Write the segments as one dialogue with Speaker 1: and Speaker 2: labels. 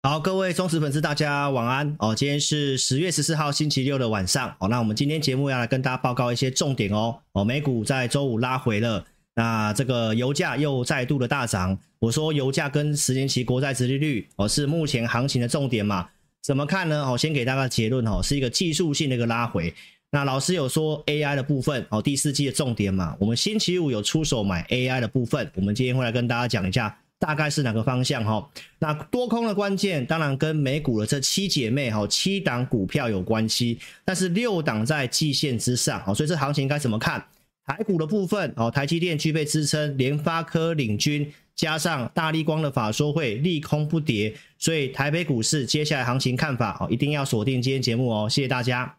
Speaker 1: 好，各位忠实粉丝，大家晚安哦。今天是十月十四号星期六的晚上哦。那我们今天节目要来跟大家报告一些重点哦。哦，美股在周五拉回了，那这个油价又再度的大涨。我说油价跟十年期国债殖利率哦是目前行情的重点嘛。怎么看呢？哦，先给大家结论哦，是一个技术性的一个拉回。那老师有说 AI 的部分哦，第四季的重点嘛，我们星期五有出手买 AI 的部分，我们今天会来跟大家讲一下，大概是哪个方向哈。那多空的关键当然跟美股的这七姐妹哈，七档股票有关系，但是六档在季线之上哦，所以这行情该怎么看？台股的部分哦，台积电具备支撑，联发科领军。加上大立光的法说会利空不跌，所以台北股市接下来行情看法哦，一定要锁定今天节目哦，谢谢大家。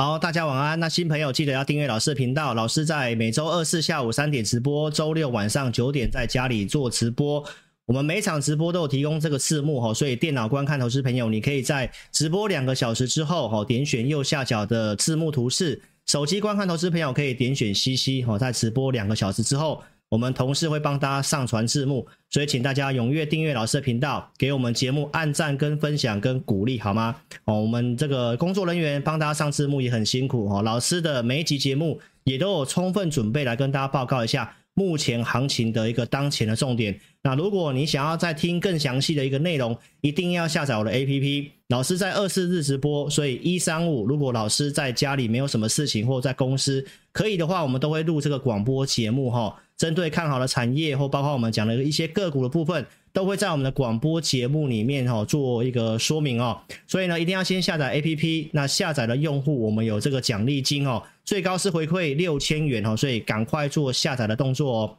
Speaker 1: 好，大家晚安。那新朋友记得要订阅老师的频道。老师在每周二、四下午三点直播，周六晚上九点在家里做直播。我们每场直播都有提供这个字幕哈，所以电脑观看投资朋友，你可以在直播两个小时之后哈，点选右下角的字幕图示；手机观看投资朋友可以点选 CC 哈，在直播两个小时之后。我们同事会帮大家上传字幕，所以请大家踊跃订阅老师的频道，给我们节目按赞、跟分享、跟鼓励，好吗？哦，我们这个工作人员帮大家上字幕也很辛苦哦。老师的每一集节目也都有充分准备来跟大家报告一下目前行情的一个当前的重点。那如果你想要再听更详细的一个内容，一定要下载我的 APP。老师在二四日直播，所以一三五如果老师在家里没有什么事情，或在公司可以的话，我们都会录这个广播节目哈。针对看好的产业或包括我们讲的一些个股的部分，都会在我们的广播节目里面哈做一个说明哦。所以呢，一定要先下载 APP。那下载的用户，我们有这个奖励金哦，最高是回馈六千元哦，所以赶快做下载的动作哦。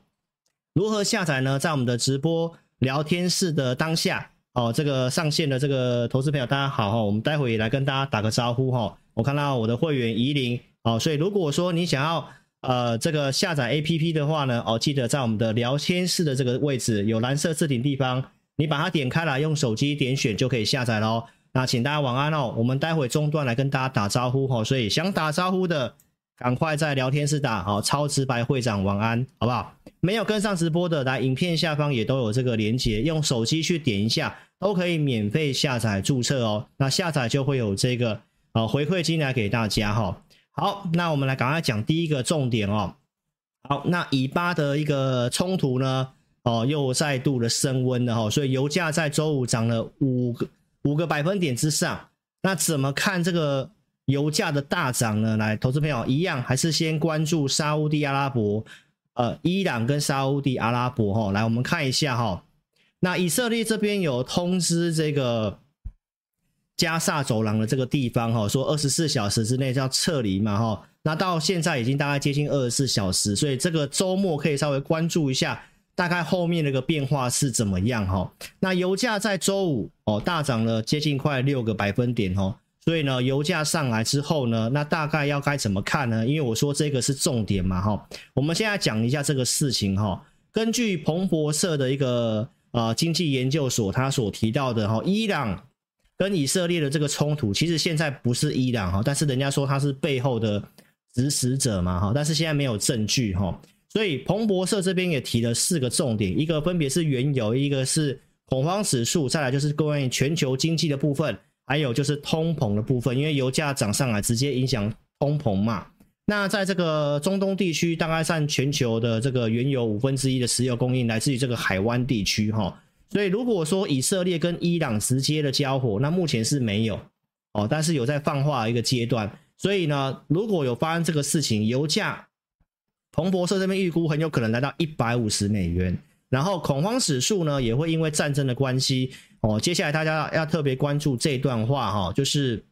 Speaker 1: 如何下载呢？在我们的直播聊天室的当下哦，这个上线的这个投资朋友大家好哈，我们待会也来跟大家打个招呼哈。我看到我的会员怡琳哦，所以如果说你想要。呃，这个下载 APP 的话呢，哦，记得在我们的聊天室的这个位置有蓝色置顶地方，你把它点开来，用手机点选就可以下载喽。那请大家晚安哦，我们待会中段来跟大家打招呼哈，所以想打招呼的赶快在聊天室打好，超直白会长晚安，好不好？没有跟上直播的，来影片下方也都有这个连接，用手机去点一下，都可以免费下载注册哦。那下载就会有这个呃回馈金来给大家哈。好，那我们来赶快讲第一个重点哦。好，那以巴的一个冲突呢，哦，又再度的升温了哈，所以油价在周五涨了五个五个百分点之上。那怎么看这个油价的大涨呢？来，投资朋友一样还是先关注沙乌地阿拉伯、呃，伊朗跟沙乌地阿拉伯哈。来，我们看一下哈。那以色列这边有通知这个。加萨走廊的这个地方，哈，说二十四小时之内就要撤离嘛，哈，那到现在已经大概接近二十四小时，所以这个周末可以稍微关注一下，大概后面那个变化是怎么样，哈。那油价在周五哦大涨了接近快六个百分点，哈，所以呢，油价上来之后呢，那大概要该怎么看呢？因为我说这个是重点嘛，哈。我们现在讲一下这个事情，哈。根据彭博社的一个呃经济研究所，他所提到的，哈，伊朗。跟以色列的这个冲突，其实现在不是伊朗哈，但是人家说他是背后的指使者嘛哈，但是现在没有证据哈，所以彭博社这边也提了四个重点，一个分别是原油，一个是恐慌指数，再来就是关于全球经济的部分，还有就是通膨的部分，因为油价涨上来直接影响通膨嘛。那在这个中东地区，大概占全球的这个原油五分之一的石油供应来自于这个海湾地区哈。所以如果说以色列跟伊朗直接的交火，那目前是没有哦，但是有在放话一个阶段。所以呢，如果有发生这个事情，油价彭博社这边预估很有可能来到一百五十美元，然后恐慌指数呢也会因为战争的关系哦，接下来大家要特别关注这段话哈，就是。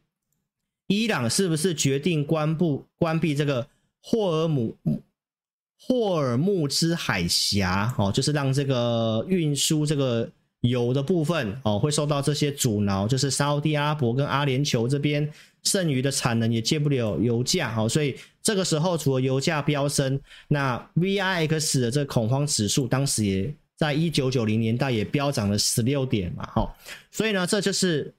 Speaker 1: 伊朗是不是决定关不关闭这个霍尔姆霍尔木兹海峡？哦，就是让这个运输这个油的部分哦，会受到这些阻挠。就是沙乌地阿伯跟阿联酋这边剩余的产能也接不了油价，好，所以这个时候除了油价飙升，那 VIX 的这个恐慌指数当时也在一九九零年代也飙涨了十六点嘛，好，所以呢，这就是。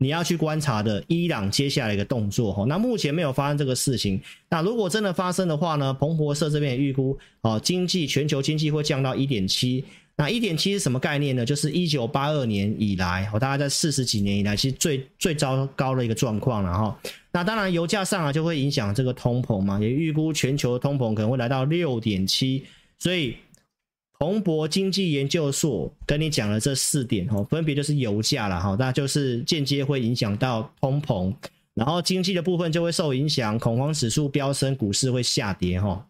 Speaker 1: 你要去观察的伊朗接下来一个动作哈，那目前没有发生这个事情。那如果真的发生的话呢？彭博社这边也预估哦，经济全球经济会降到一点七。那一点七是什么概念呢？就是一九八二年以来，哦，大概在四十几年以来，其实最最糟糕的一个状况了哈。那当然，油价上来就会影响这个通膨嘛，也预估全球的通膨可能会来到六点七，所以。宏博经济研究所跟你讲了这四点哦，分别就是油价了哈，那就是间接会影响到通膨，然后经济的部分就会受影响，恐慌指数飙升，股市会下跌哈。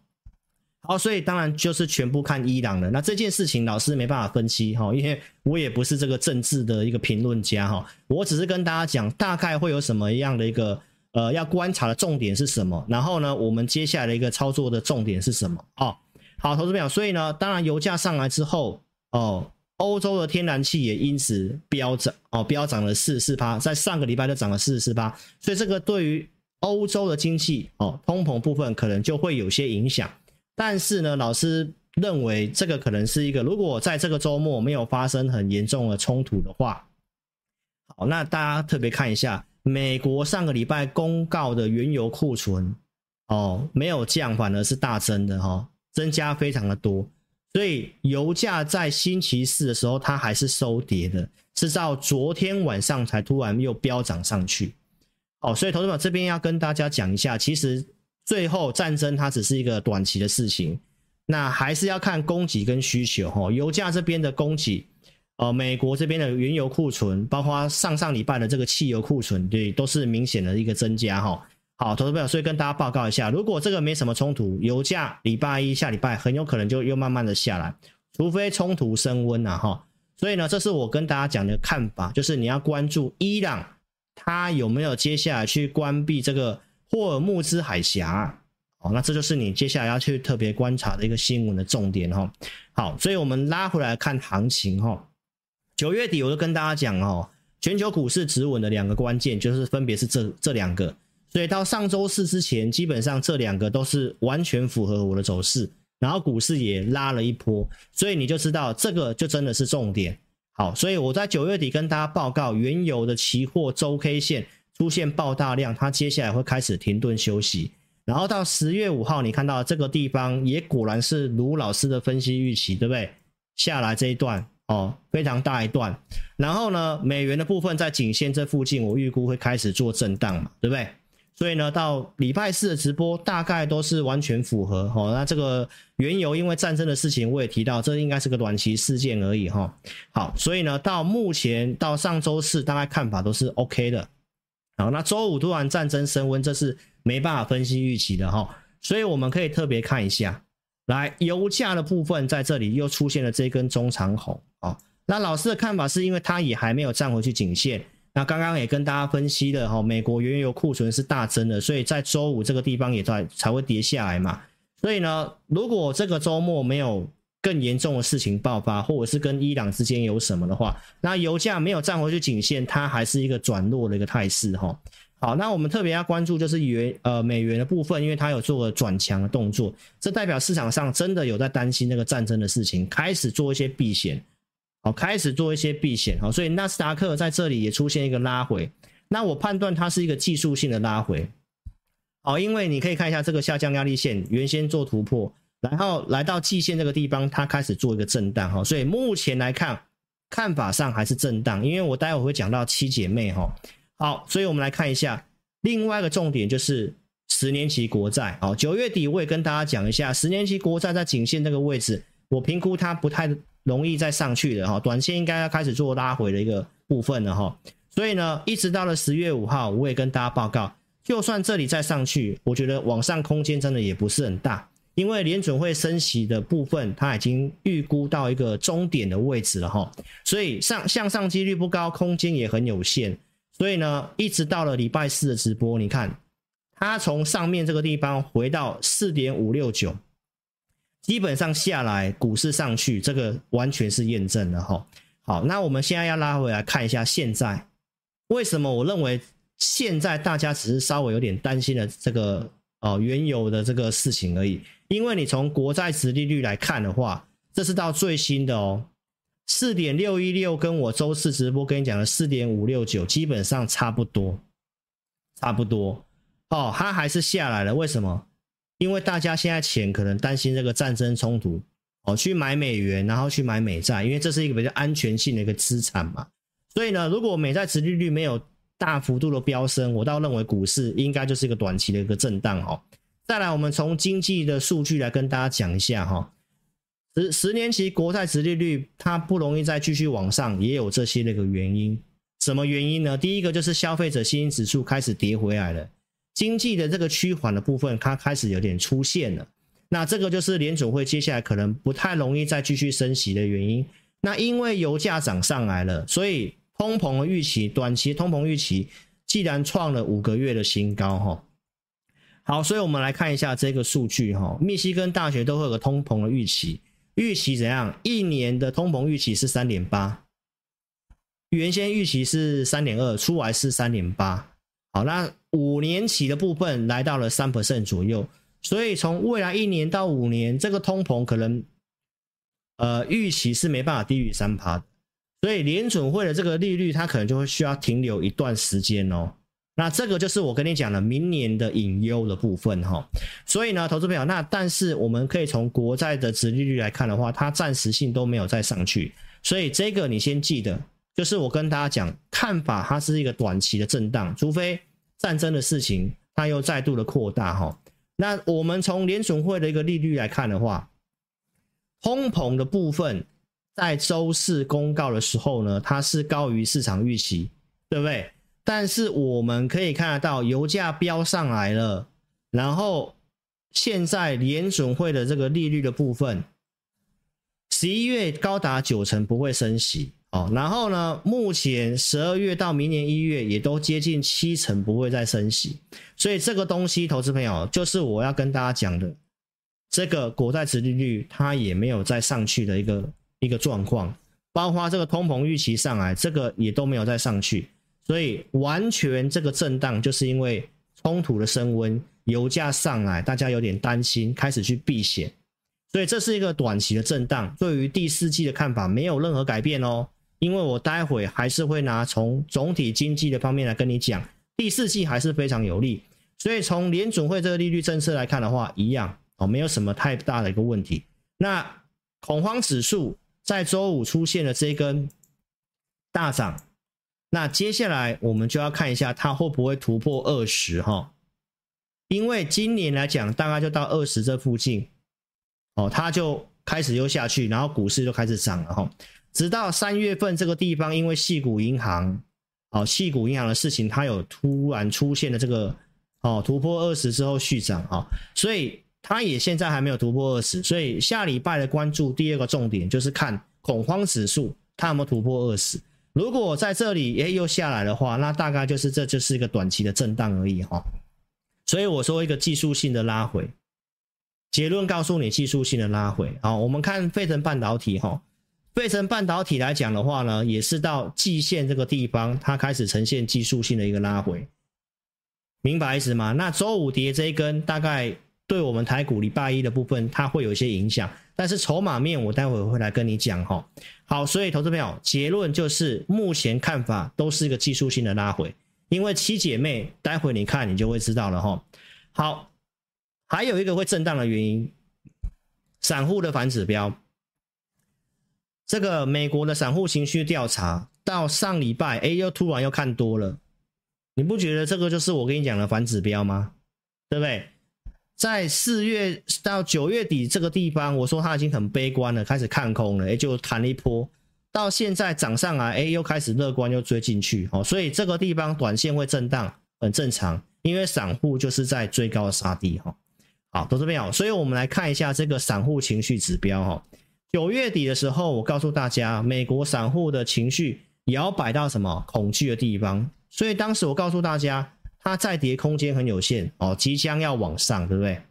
Speaker 1: 好，所以当然就是全部看伊朗了。那这件事情老师没办法分析哈，因为我也不是这个政治的一个评论家哈，我只是跟大家讲大概会有什么样的一个呃要观察的重点是什么，然后呢，我们接下来的一个操作的重点是什么啊？好，投资朋友，所以呢，当然油价上来之后，哦，欧洲的天然气也因此飙涨，哦，飙涨了四十四趴，在上个礼拜就涨了四十四趴，所以这个对于欧洲的经济，哦，通膨部分可能就会有些影响。但是呢，老师认为这个可能是一个，如果在这个周末没有发生很严重的冲突的话，好，那大家特别看一下，美国上个礼拜公告的原油库存，哦，没有降，反而是大增的，哈、哦。增加非常的多，所以油价在星期四的时候它还是收跌的，是到昨天晚上才突然又飙涨上去。哦，所以投资者这边要跟大家讲一下，其实最后战争它只是一个短期的事情，那还是要看供给跟需求。哈，油价这边的供给，呃，美国这边的原油库存，包括上上礼拜的这个汽油库存，对，都是明显的一个增加。哈。好，投资朋友，所以跟大家报告一下，如果这个没什么冲突，油价礼拜一下礼拜很有可能就又慢慢的下来，除非冲突升温了哈。所以呢，这是我跟大家讲的看法，就是你要关注伊朗，它有没有接下来去关闭这个霍尔木兹海峡。哦，那这就是你接下来要去特别观察的一个新闻的重点哈。好，所以我们拉回来看行情哈。九月底我就跟大家讲哦，全球股市止稳的两个关键就是分别是这这两个。所以到上周四之前，基本上这两个都是完全符合我的走势，然后股市也拉了一波，所以你就知道这个就真的是重点。好，所以我在九月底跟大家报告，原油的期货周 K 线出现爆大量，它接下来会开始停顿休息。然后到十月五号，你看到这个地方也果然是卢老师的分析预期，对不对？下来这一段哦，非常大一段。然后呢，美元的部分在颈线这附近，我预估会开始做震荡嘛，对不对？所以呢，到礼拜四的直播大概都是完全符合哦。那这个原油因为战争的事情，我也提到，这应该是个短期事件而已哈。好，所以呢，到目前到上周四，大概看法都是 OK 的。好，那周五突然战争升温，这是没办法分析预期的哈。所以我们可以特别看一下，来油价的部分在这里又出现了这根中长红啊。那老师的看法是因为它也还没有站回去颈线。那刚刚也跟大家分析了哈，美国原油库存是大增的，所以在周五这个地方也在才会跌下来嘛。所以呢，如果这个周末没有更严重的事情爆发，或者是跟伊朗之间有什么的话，那油价没有站回去颈线，它还是一个转弱的一个态势哈。好，那我们特别要关注就是元呃美元的部分，因为它有做个转强的动作，这代表市场上真的有在担心那个战争的事情，开始做一些避险。好，开始做一些避险，好，所以纳斯达克在这里也出现一个拉回，那我判断它是一个技术性的拉回，好，因为你可以看一下这个下降压力线原先做突破，然后来到季线这个地方，它开始做一个震荡，哈，所以目前来看，看法上还是震荡，因为我待会会讲到七姐妹，哈，好，所以我们来看一下另外一个重点就是十年期国债。哦，九月底我也跟大家讲一下，十年期国债在颈线这个位置，我评估它不太容易再上去的哈，短线应该要开始做拉回的一个部分了哈。所以呢，一直到了十月五号，我也跟大家报告，就算这里再上去，我觉得往上空间真的也不是很大。因为联准会升息的部分，它已经预估到一个终点的位置了哈，所以上向上几率不高，空间也很有限。所以呢，一直到了礼拜四的直播，你看它从上面这个地方回到四点五六九，基本上下来股市上去，这个完全是验证了哈。好，那我们现在要拉回来看一下，现在为什么我认为现在大家只是稍微有点担心的这个哦原有的这个事情而已。因为你从国债殖利率来看的话，这是到最新的哦，四点六一六跟我周四直播跟你讲的四点五六九基本上差不多，差不多哦，它还是下来了。为什么？因为大家现在钱可能担心这个战争冲突哦，去买美元，然后去买美债，因为这是一个比较安全性的一个资产嘛。所以呢，如果美债殖利率没有大幅度的飙升，我倒认为股市应该就是一个短期的一个震荡哦。再来，我们从经济的数据来跟大家讲一下哈。十十年期国债殖利率它不容易再继续往上，也有这些那个原因。什么原因呢？第一个就是消费者信心指数开始跌回来了，经济的这个趋缓的部分它开始有点出现了。那这个就是联储会接下来可能不太容易再继续升息的原因。那因为油价涨上来了，所以通膨的预期，短期通膨预期既然创了五个月的新高哈。好，所以我们来看一下这个数据哈。密西根大学都会有个通膨的预期，预期怎样？一年的通膨预期是三点八，原先预期是三点二，出来是三点八。好，那五年期的部分来到了三 percent 左右，所以从未来一年到五年，这个通膨可能呃预期是没办法低于三趴的，所以联准会的这个利率它可能就会需要停留一段时间哦。那这个就是我跟你讲的明年的隐忧的部分哈，所以呢，投资朋友，那但是我们可以从国债的殖利率来看的话，它暂时性都没有再上去，所以这个你先记得，就是我跟大家讲看法，它是一个短期的震荡，除非战争的事情它又再度的扩大哈。那我们从联准会的一个利率来看的话，通膨的部分在周四公告的时候呢，它是高于市场预期，对不对？但是我们可以看得到，油价飙上来了，然后现在联准会的这个利率的部分，十一月高达九成不会升息哦。然后呢，目前十二月到明年一月也都接近七成不会再升息，所以这个东西，投资朋友就是我要跟大家讲的，这个国债殖利率它也没有再上去的一个一个状况，包括这个通膨预期上来，这个也都没有再上去。所以完全这个震荡，就是因为冲突的升温，油价上来，大家有点担心，开始去避险。所以这是一个短期的震荡。对于第四季的看法没有任何改变哦，因为我待会还是会拿从总体经济的方面来跟你讲，第四季还是非常有利。所以从联准会这个利率政策来看的话，一样哦，没有什么太大的一个问题。那恐慌指数在周五出现了这根大涨。那接下来我们就要看一下它会不会突破二十哈，因为今年来讲大概就到二十这附近，哦，它就开始又下去，然后股市就开始涨了哈，直到三月份这个地方，因为矽谷银行，哦，矽谷银行的事情，它有突然出现的这个哦突破二十之后续涨啊，所以它也现在还没有突破二十，所以下礼拜的关注第二个重点就是看恐慌指数它有没有突破二十。如果在这里诶又下来的话，那大概就是这就是一个短期的震荡而已哈。所以我说一个技术性的拉回，结论告诉你技术性的拉回。好，我们看费城半导体哈，费城半导体来讲的话呢，也是到季线这个地方，它开始呈现技术性的一个拉回，明白意思吗？那周五跌这一根，大概对我们台股礼拜一的部分，它会有一些影响。但是筹码面，我待会会来跟你讲哈。好，所以投资朋友，结论就是目前看法都是一个技术性的拉回，因为七姐妹，待会你看你就会知道了哈。好，还有一个会震荡的原因，散户的反指标，这个美国的散户情绪调查到上礼拜，哎，又突然又看多了，你不觉得这个就是我跟你讲的反指标吗？对不对？在四月到九月底这个地方，我说它已经很悲观了，开始看空了，哎，就弹了一波，到现在涨上来，哎，又开始乐观，又追进去，哦，所以这个地方短线会震荡，很正常，因为散户就是在追高杀低，哈，好，都这边好，所以我们来看一下这个散户情绪指标，哈，九月底的时候，我告诉大家，美国散户的情绪摇摆到什么恐惧的地方，所以当时我告诉大家。它再跌空间很有限哦，即将要往上，对不对？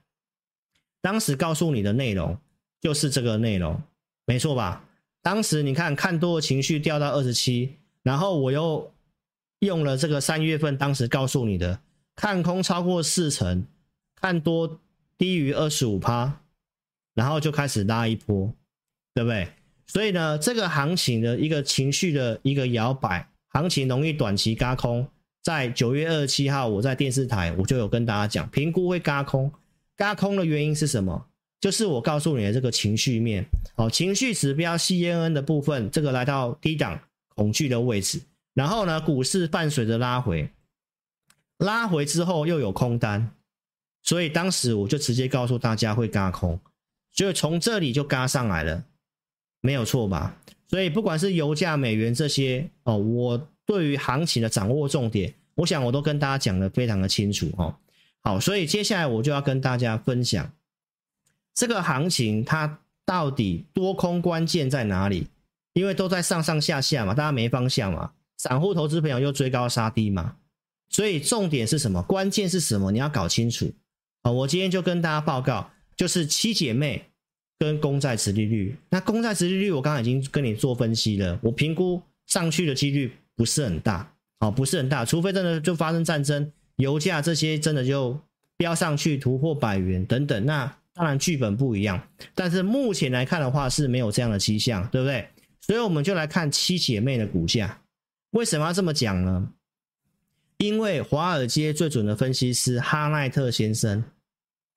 Speaker 1: 当时告诉你的内容就是这个内容，没错吧？当时你看看多的情绪掉到二十七，然后我又用了这个三月份当时告诉你的看空超过四成，看多低于二十五趴，然后就开始拉一波，对不对？所以呢，这个行情的一个情绪的一个摇摆，行情容易短期嘎空。在九月二十七号，我在电视台我就有跟大家讲，评估会嘎空，嘎空的原因是什么？就是我告诉你的这个情绪面，哦，情绪指标 CNN 的部分，这个来到低档恐惧的位置，然后呢，股市伴随着拉回，拉回之后又有空单，所以当时我就直接告诉大家会嘎空，所以从这里就嘎上来了，没有错吧？所以不管是油价、美元这些，哦，我。对于行情的掌握重点，我想我都跟大家讲得非常的清楚哦。好，所以接下来我就要跟大家分享这个行情它到底多空关键在哪里？因为都在上上下下嘛，大家没方向嘛，散户投资朋友又追高杀低嘛，所以重点是什么？关键是什么？你要搞清楚。好，我今天就跟大家报告，就是七姐妹跟公债殖利率。那公债殖利率我刚刚已经跟你做分析了，我评估上去的几率。不是很大，哦，不是很大，除非真的就发生战争，油价这些真的就飙上去突破百元等等，那当然剧本不一样。但是目前来看的话是没有这样的迹象，对不对？所以我们就来看七姐妹的股价，为什么要这么讲呢？因为华尔街最准的分析师哈奈特先生，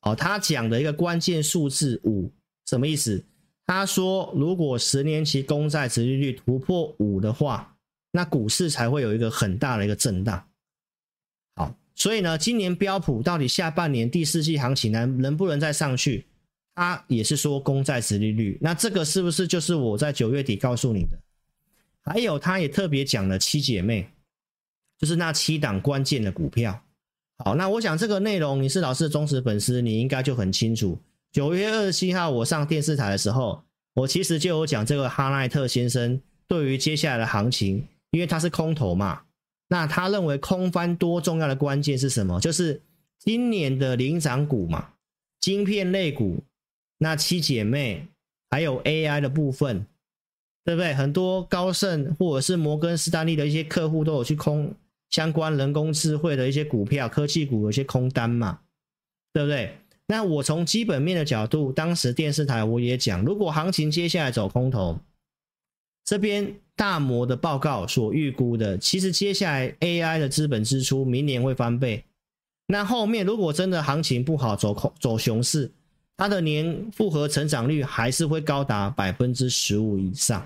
Speaker 1: 哦，他讲的一个关键数字五，什么意思？他说，如果十年期公债殖利率突破五的话。那股市才会有一个很大的一个震荡。好，所以呢，今年标普到底下半年第四季行情能能不能再上去？他也是说公债殖利率。那这个是不是就是我在九月底告诉你的？还有，他也特别讲了七姐妹，就是那七档关键的股票。好，那我想这个内容你是老师的忠实粉丝，你应该就很清楚。九月二十七号我上电视台的时候，我其实就有讲这个哈奈特先生对于接下来的行情。因为他是空头嘛，那他认为空翻多重要的关键是什么？就是今年的领涨股嘛，晶片类股，那七姐妹还有 AI 的部分，对不对？很多高盛或者是摩根士丹利的一些客户都有去空相关人工智慧的一些股票，科技股有些空单嘛，对不对？那我从基本面的角度，当时电视台我也讲，如果行情接下来走空头，这边。大摩的报告所预估的，其实接下来 AI 的资本支出明年会翻倍。那后面如果真的行情不好，走空走熊市，它的年复合成长率还是会高达百分之十五以上。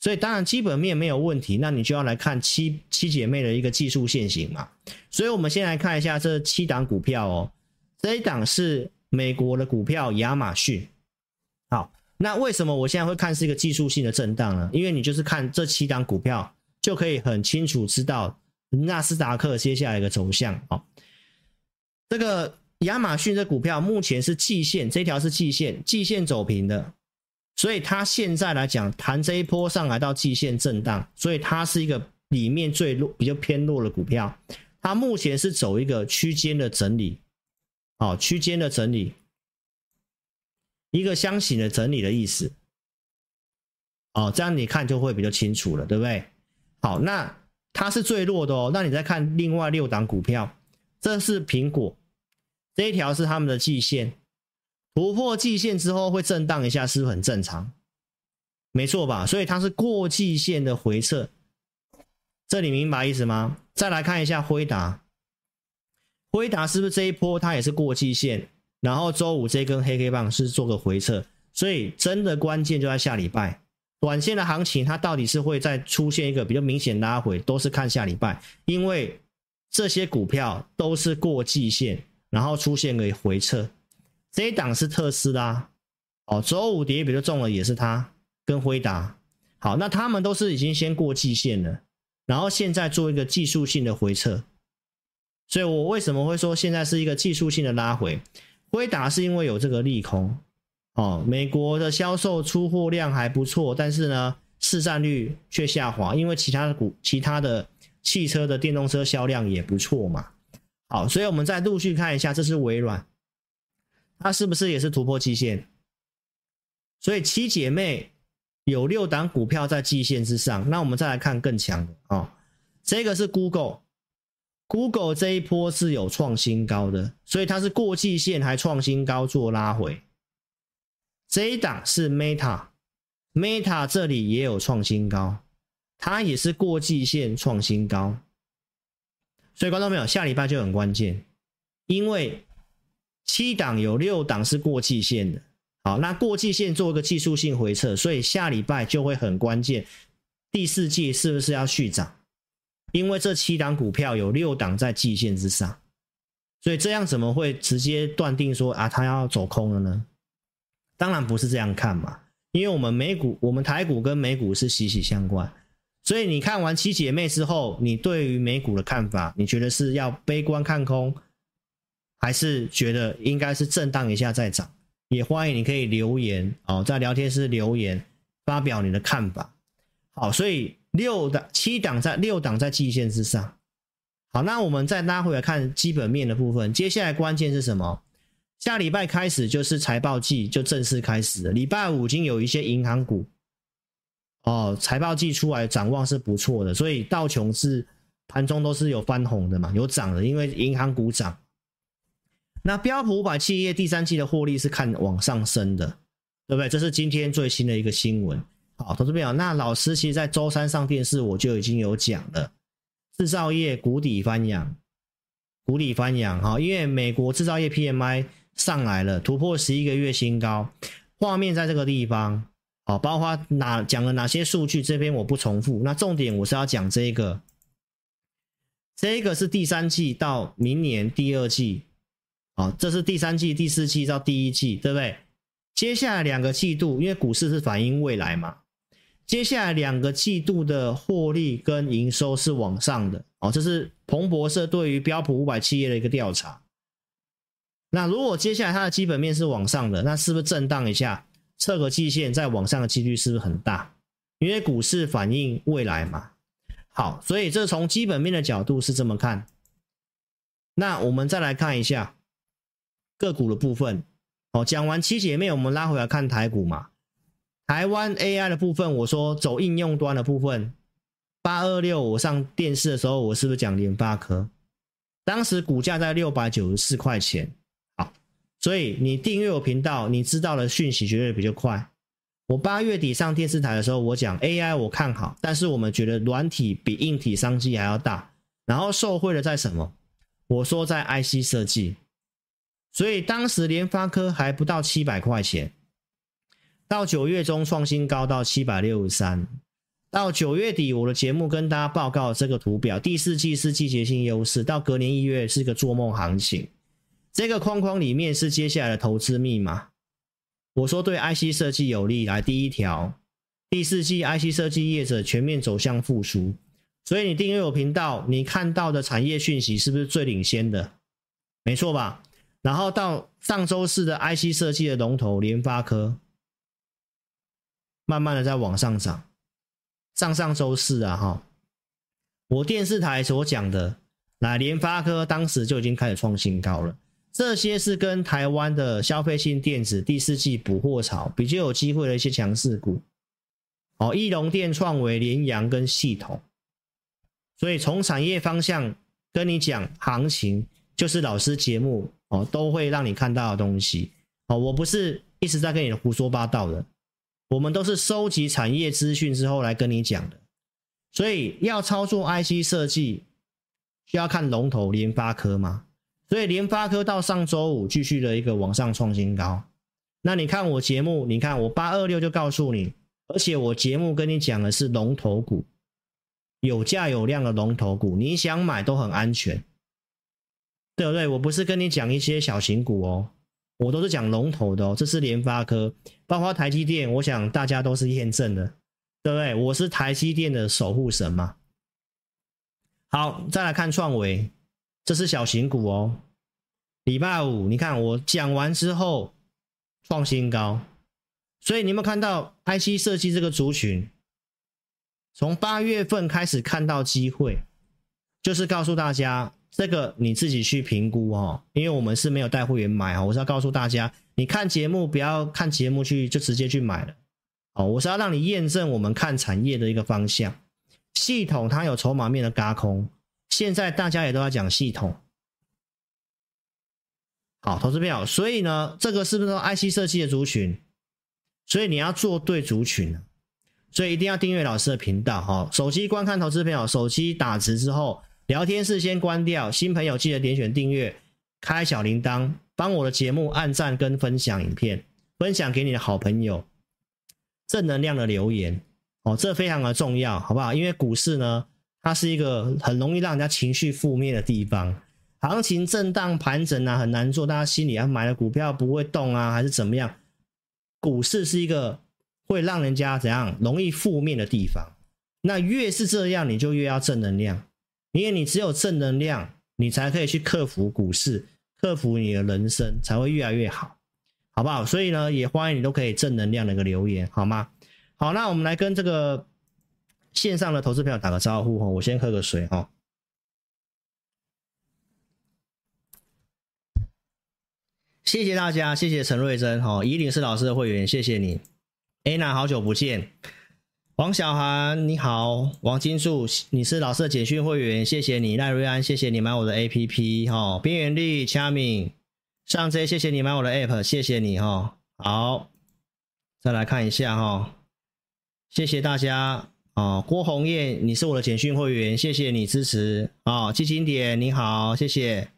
Speaker 1: 所以当然基本面没有问题，那你就要来看七七姐妹的一个技术线型嘛。所以我们先来看一下这七档股票哦，这一档是美国的股票亚马逊。好。那为什么我现在会看是一个技术性的震荡呢？因为你就是看这七档股票，就可以很清楚知道纳斯达克接下来的走向。哦，这个亚马逊这股票目前是季线，这条是季线，季线走平的，所以它现在来讲弹这一波上来到季线震荡，所以它是一个里面最弱、比较偏弱的股票。它目前是走一个区间的整理，哦，区间的整理。一个箱型的整理的意思，哦，这样你看就会比较清楚了，对不对？好，那它是最弱的哦。那你再看另外六档股票，这是苹果，这一条是他们的季线，突破季线之后会震荡一下，是不是很正常？没错吧？所以它是过季线的回撤，这里明白意思吗？再来看一下辉达，辉达是不是这一波它也是过季线？然后周五这根黑黑棒是做个回撤，所以真的关键就在下礼拜，短线的行情它到底是会再出现一个比较明显拉回，都是看下礼拜，因为这些股票都是过季线，然后出现个回撤。这一档是特斯拉，哦，周五跌比较重的也是它跟辉达。好，那他们都是已经先过季线了，然后现在做一个技术性的回撤。所以我为什么会说现在是一个技术性的拉回？辉达是因为有这个利空，哦，美国的销售出货量还不错，但是呢，市占率却下滑，因为其他的股、其他的汽车的电动车销量也不错嘛。好，所以我们再陆续看一下，这是微软，它是不是也是突破季线？所以七姐妹有六档股票在季线之上，那我们再来看更强的啊、哦，这个是 Google。Google 这一波是有创新高的，所以它是过季线还创新高做拉回。这一档是 Meta，Meta 这里也有创新高，它也是过季线创新高。所以观众朋友，下礼拜就很关键，因为七档有六档是过季线的。好，那过季线做一个技术性回撤，所以下礼拜就会很关键，第四季是不是要续涨？因为这七档股票有六档在季线之上，所以这样怎么会直接断定说啊，它要走空了呢？当然不是这样看嘛，因为我们美股、我们台股跟美股是息息相关，所以你看完七姐妹之后，你对于美股的看法，你觉得是要悲观看空，还是觉得应该是震荡一下再涨？也欢迎你可以留言哦，在聊天室留言发表你的看法。好，所以。六档、七档在六档在季线之上。好，那我们再拉回来看基本面的部分。接下来关键是什么？下礼拜开始就是财报季就正式开始了。礼拜五已经有一些银行股哦，财报季出来展望是不错的，所以道琼是盘中都是有翻红的嘛，有涨的，因为银行股涨。那标普五百企业第三季的获利是看往上升的，对不对？这是今天最新的一个新闻。好，投资朋友，那老师其实，在周三上电视我就已经有讲了，制造业谷底翻扬，谷底翻扬哈，因为美国制造业 PMI 上来了，突破十一个月新高，画面在这个地方，好，包括哪讲了哪些数据，这边我不重复，那重点我是要讲这个，这个是第三季到明年第二季，啊，这是第三季、第四季到第一季，对不对？接下来两个季度，因为股市是反映未来嘛。接下来两个季度的获利跟营收是往上的哦，这是彭博社对于标普五百企业的一个调查。那如果接下来它的基本面是往上的，那是不是震荡一下，测个季线再往上的几率是不是很大？因为股市反映未来嘛。好，所以这从基本面的角度是这么看。那我们再来看一下个股的部分。哦，讲完七姐妹，我们拉回来看台股嘛。台湾 AI 的部分，我说走应用端的部分，八二六，我上电视的时候，我是不是讲联发科？当时股价在六百九十四块钱。好，所以你订阅我频道，你知道的讯息绝对比较快。我八月底上电视台的时候，我讲 AI 我看好，但是我们觉得软体比硬体商机还要大。然后受惠的在什么？我说在 IC 设计。所以当时联发科还不到七百块钱。到九月中创新高到七百六十三，到九月底我的节目跟大家报告这个图表，第四季是季节性优势，到隔年一月是个做梦行情，这个框框里面是接下来的投资密码。我说对 IC 设计有利，来第一条，第四季 IC 设计业者全面走向复苏，所以你订阅我频道，你看到的产业讯息是不是最领先的？没错吧？然后到上周四的 IC 设计的龙头联发科。慢慢的在往上涨，上上周四啊，哈，我电视台所讲的，那联发科当时就已经开始创新高了。这些是跟台湾的消费性电子第四季补货潮比较有机会的一些强势股，哦，义隆电、创惟、联阳跟系统。所以从产业方向跟你讲行情，就是老师节目哦都会让你看到的东西。哦，我不是一直在跟你胡说八道的。我们都是收集产业资讯之后来跟你讲的，所以要操作 IC 设计，需要看龙头联发科嘛。所以联发科到上周五继续的一个往上创新高。那你看我节目，你看我八二六就告诉你，而且我节目跟你讲的是龙头股，有价有量的龙头股，你想买都很安全。对不对？我不是跟你讲一些小型股哦，我都是讲龙头的哦。这是联发科，包括台积电，我想大家都是验证的，对不对？我是台积电的守护神嘛。好，再来看创维，这是小型股哦。礼拜五，你看我讲完之后创新高，所以你有没有看到 IC 设计这个族群？从八月份开始看到机会，就是告诉大家，这个你自己去评估哦，因为我们是没有带会员买啊，我是要告诉大家，你看节目不要看节目去就直接去买了，哦，我是要让你验证我们看产业的一个方向，系统它有筹码面的轧空，现在大家也都在讲系统，好，投资票，所以呢，这个是不是 IC 设计的族群？所以你要做对族群。所以一定要订阅老师的频道哈！手机观看投资朋友，手机打直之后，聊天室先关掉。新朋友记得点选订阅，开小铃铛，帮我的节目按赞跟分享影片，分享给你的好朋友。正能量的留言哦，这非常的重要，好不好？因为股市呢，它是一个很容易让人家情绪负面的地方，行情震荡盘整啊，很难做。大家心里啊，买了股票不会动啊，还是怎么样？股市是一个。会让人家怎样容易负面的地方，那越是这样，你就越要正能量，因为你只有正能量，你才可以去克服股市，克服你的人生，才会越来越好，好不好？所以呢，也欢迎你都可以正能量的一个留言，好吗？好，那我们来跟这个线上的投资朋友打个招呼哈，我先喝个水哈。谢谢大家，谢谢陈瑞珍哈，宜林是老师的会员，谢谢你。安娜，好久不见。王小涵，你好。王金柱，你是老师的简讯会员，谢谢你。赖瑞安，谢谢你买我的 APP 哈。边缘力，佳敏，上 J，谢谢你买我的 App，谢谢你哈。好，再来看一下哈，谢谢大家啊。郭红艳，你是我的简讯会员，谢谢你支持啊。基金点，你好，谢谢。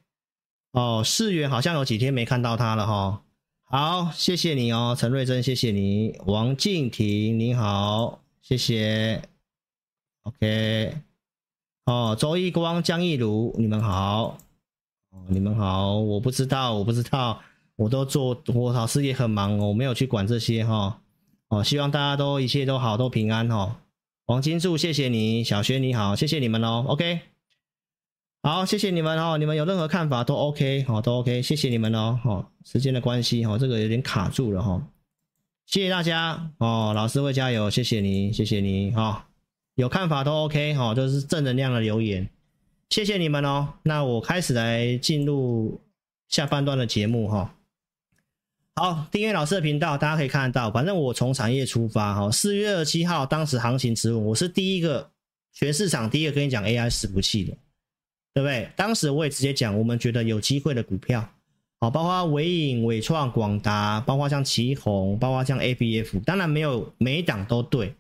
Speaker 1: 哦，世元好像有几天没看到他了哈。好，谢谢你哦，陈瑞珍，谢谢你，王静婷，你好，谢谢，OK，哦，周一光、江一如，你们好，哦，你们好，我不知道，我不知道，我都做，我老师也很忙，我没有去管这些哈，哦，希望大家都一切都好，都平安哈，王金柱，谢谢你，小薛你好，谢谢你们哦，OK。好，谢谢你们哦！你们有任何看法都 OK，好，都 OK，谢谢你们哦。好，时间的关系，哈，这个有点卡住了哈。谢谢大家哦，老师会加油，谢谢你，谢谢你哈。有看法都 OK，哈，都是正能量的留言，谢谢你们哦。那我开始来进入下半段的节目哈。好，订阅老师的频道，大家可以看得到，反正我从产业出发哈。四月二十七号，当时行情止稳，我是第一个全市场第一个跟你讲 AI 死不弃的。对不对？当时我也直接讲，我们觉得有机会的股票，好，包括伟影、伟创、广达，包括像奇鋐，包括像 ABF，当然没有每一档都对，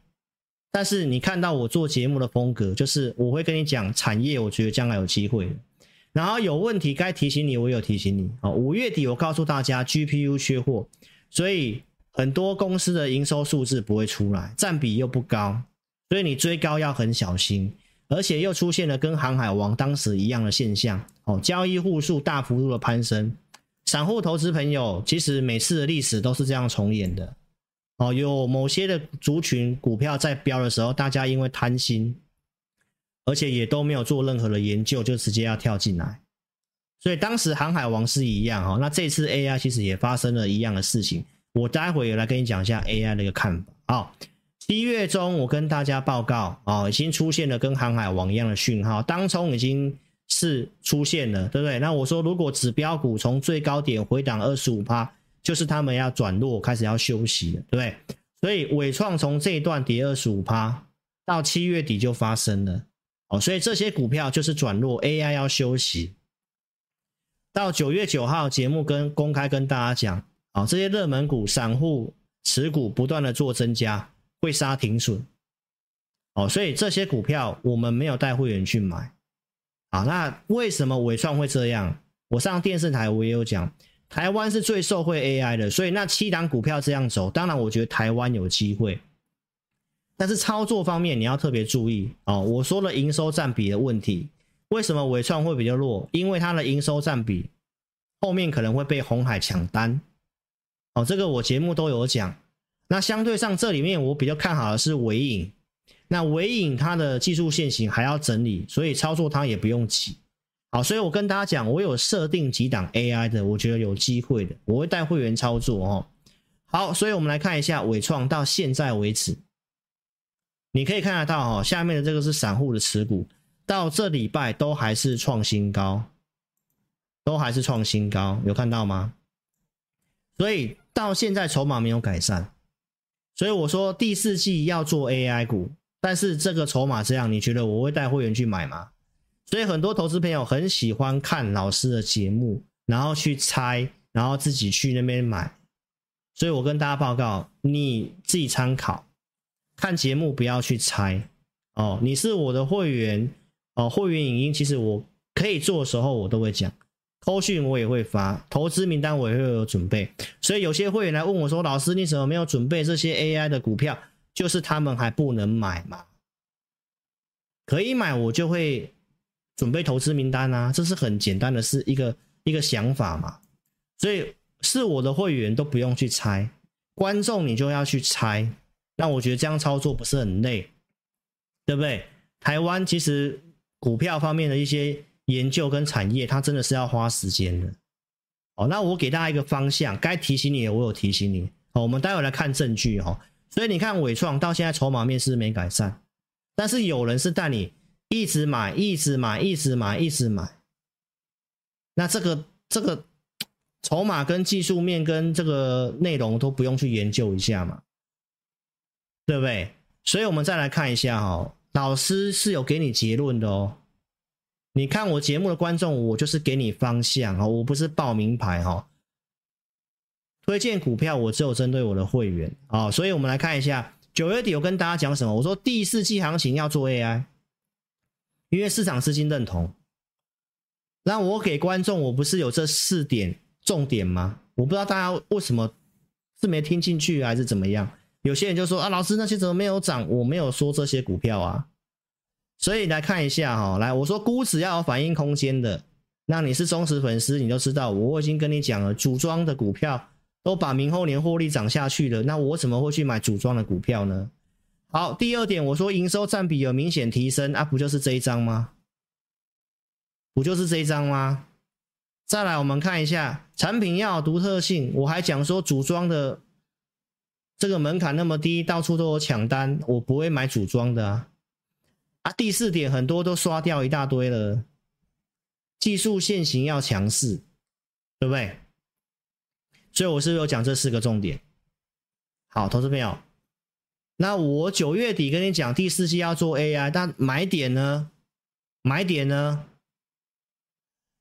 Speaker 1: 但是你看到我做节目的风格，就是我会跟你讲产业，我觉得将来有机会，然后有问题该提醒你，我有提醒你。好，五月底我告诉大家 GPU 缺货，所以很多公司的营收数字不会出来，占比又不高，所以你追高要很小心。而且又出现了跟航海王当时一样的现象，哦，交易户数大幅度的攀升，散户投资朋友其实每次的历史都是这样重演的，哦，有某些的族群股票在飙的时候，大家因为贪心，而且也都没有做任何的研究，就直接要跳进来，所以当时航海王是一样，哈，那这次 AI 其实也发生了一样的事情，我待会也来跟你讲一下 AI 的一个看法，好。一月中，我跟大家报告哦，已经出现了跟航海王一样的讯号，当中已经是出现了，对不对？那我说，如果指标股从最高点回档二十五趴，就是他们要转弱，开始要休息了，对不对？所以伟创从这一段跌二十五趴，到七月底就发生了哦，所以这些股票就是转弱，AI 要休息。到九月九号节目跟公开跟大家讲，哦，这些热门股散户持股不断的做增加。会杀停损，哦，所以这些股票我们没有带会员去买，好，那为什么纬创会这样？我上电视台我也有讲，台湾是最受惠 AI 的，所以那七档股票这样走，当然我觉得台湾有机会，但是操作方面你要特别注意哦。我说了营收占比的问题，为什么伟创会比较弱？因为它的营收占比后面可能会被红海抢单。哦，这个我节目都有讲。那相对上这里面我比较看好的是纬颖。那尾影它的技术线型还要整理，所以操作它也不用急。好，所以我跟大家讲，我有设定几档 AI 的，我觉得有机会的，我会带会员操作哦。好，所以我们来看一下纬创到现在为止，你可以看得到哦，下面的这个是散户的持股，到这礼拜都还是创新高，都还是创新高，有看到吗？所以到现在筹码没有改善，所以我说第四季要做 AI 股，但是这个筹码这样，你觉得我会带会员去买吗？所以很多投资朋友很喜欢看老师的节目，然后去猜，然后自己去那边买。所以我跟大家报告，你自己参考，看节目不要去猜哦。你是我的会员哦，会员影音其实我可以做的时候，我都会讲，扣讯我也会发，投资名单我也会有准备。所以有些会员来问我说：“老师，你怎么没有准备这些 AI 的股票？”就是他们还不能买嘛，可以买我就会。准备投资名单啊，这是很简单的事，一个一个想法嘛。所以是我的会员都不用去猜，观众你就要去猜。那我觉得这样操作不是很累，对不对？台湾其实股票方面的一些研究跟产业，它真的是要花时间的。哦，那我给大家一个方向，该提醒你的我有提醒你。好，我们待会来看证据哈。所以你看伟创到现在筹码面是没改善，但是有人是带你。一直买，一直买，一直买，一直买。那这个这个筹码跟技术面跟这个内容都不用去研究一下嘛，对不对？所以我们再来看一下哈，老师是有给你结论的哦。你看我节目的观众，我就是给你方向哦，我不是报名牌哈。推荐股票我只有针对我的会员啊，所以我们来看一下九月底我跟大家讲什么？我说第四季行情要做 AI。因为市场资金认同，那我给观众，我不是有这四点重点吗？我不知道大家为什么是没听进去还是怎么样？有些人就说啊，老师那些怎么没有涨？我没有说这些股票啊。所以来看一下哈，来我说估值要有反应空间的，那你是忠实粉丝，你就知道我已经跟你讲了，组装的股票都把明后年获利涨下去了，那我怎么会去买组装的股票呢？好，第二点，我说营收占比有明显提升啊，不就是这一张吗？不就是这一张吗？再来，我们看一下产品要有独特性，我还讲说组装的这个门槛那么低，到处都有抢单，我不会买组装的啊。啊，第四点，很多都刷掉一大堆了，技术线型要强势，对不对？所以我是不是有讲这四个重点？好，投资朋友。那我九月底跟你讲第四季要做 AI，但买点呢？买点呢？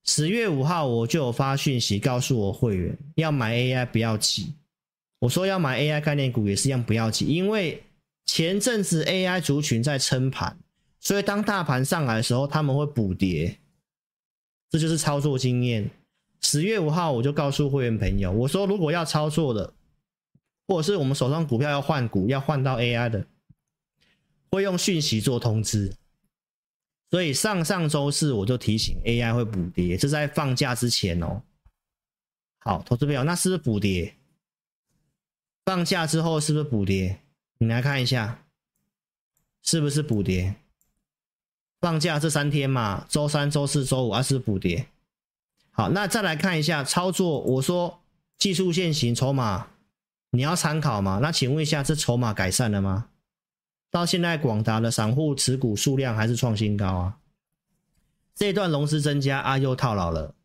Speaker 1: 十月五号我就有发讯息告诉我会员要买 AI 不要急。我说要买 AI 概念股也是一样不要急，因为前阵子 AI 族群在撑盘，所以当大盘上来的时候他们会补跌，这就是操作经验。十月五号我就告诉会员朋友，我说如果要操作的。或者是我们手上股票要换股，要换到 AI 的，会用讯息做通知。所以上上周四我就提醒 AI 会补跌，这是在放假之前哦。好，投资朋友，那是不是补跌？放假之后是不是补跌？你来看一下，是不是补跌？放假这三天嘛，周三、周四、周五，啊，是补跌。好，那再来看一下操作，我说技术线型筹码。你要参考吗？那请问一下，这筹码改善了吗？到现在广达的散户持股数量还是创新高啊？这一段融资增加啊，又套牢了。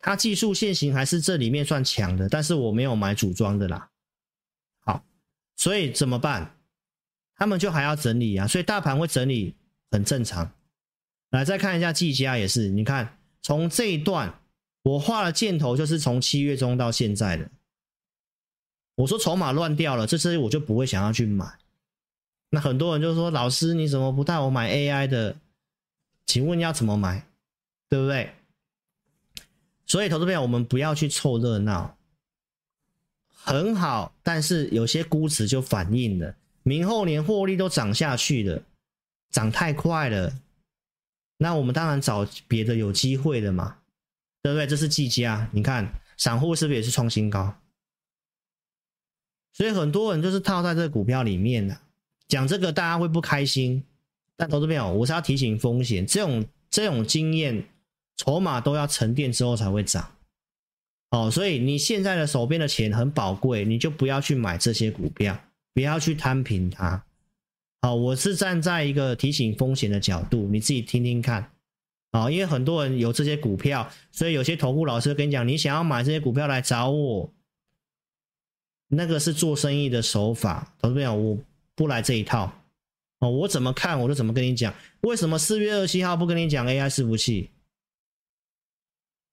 Speaker 1: 它技术线型还是这里面算强的，但是我没有买组装的啦。好，所以怎么办？他们就还要整理啊，所以大盘会整理很正常。来再看一下技嘉也是，你看从这一段我画的箭头，就是从七月中到现在的。我说筹码乱掉了，这次我就不会想要去买。那很多人就说：“老师，你怎么不带我买 AI 的？”请问要怎么买？对不对？所以，投资朋友，我们不要去凑热闹。很好，但是有些估值就反映了，明后年获利都涨下去了，涨太快了。那我们当然找别的有机会的嘛，对不对？这是技嘉，你看散户是不是也是创新高？所以很多人就是套在这个股票里面的，讲这个大家会不开心，但投资朋友，我是要提醒风险，这种这种经验，筹码都要沉淀之后才会涨。哦，所以你现在的手边的钱很宝贵，你就不要去买这些股票，不要去摊平它。好，我是站在一个提醒风险的角度，你自己听听看。啊，因为很多人有这些股票，所以有些投顾老师跟你讲，你想要买这些股票来找我，那个是做生意的手法。投资朋友，我不来这一套。哦，我怎么看我就怎么跟你讲。为什么四月二十七号不跟你讲 AI 伺服器？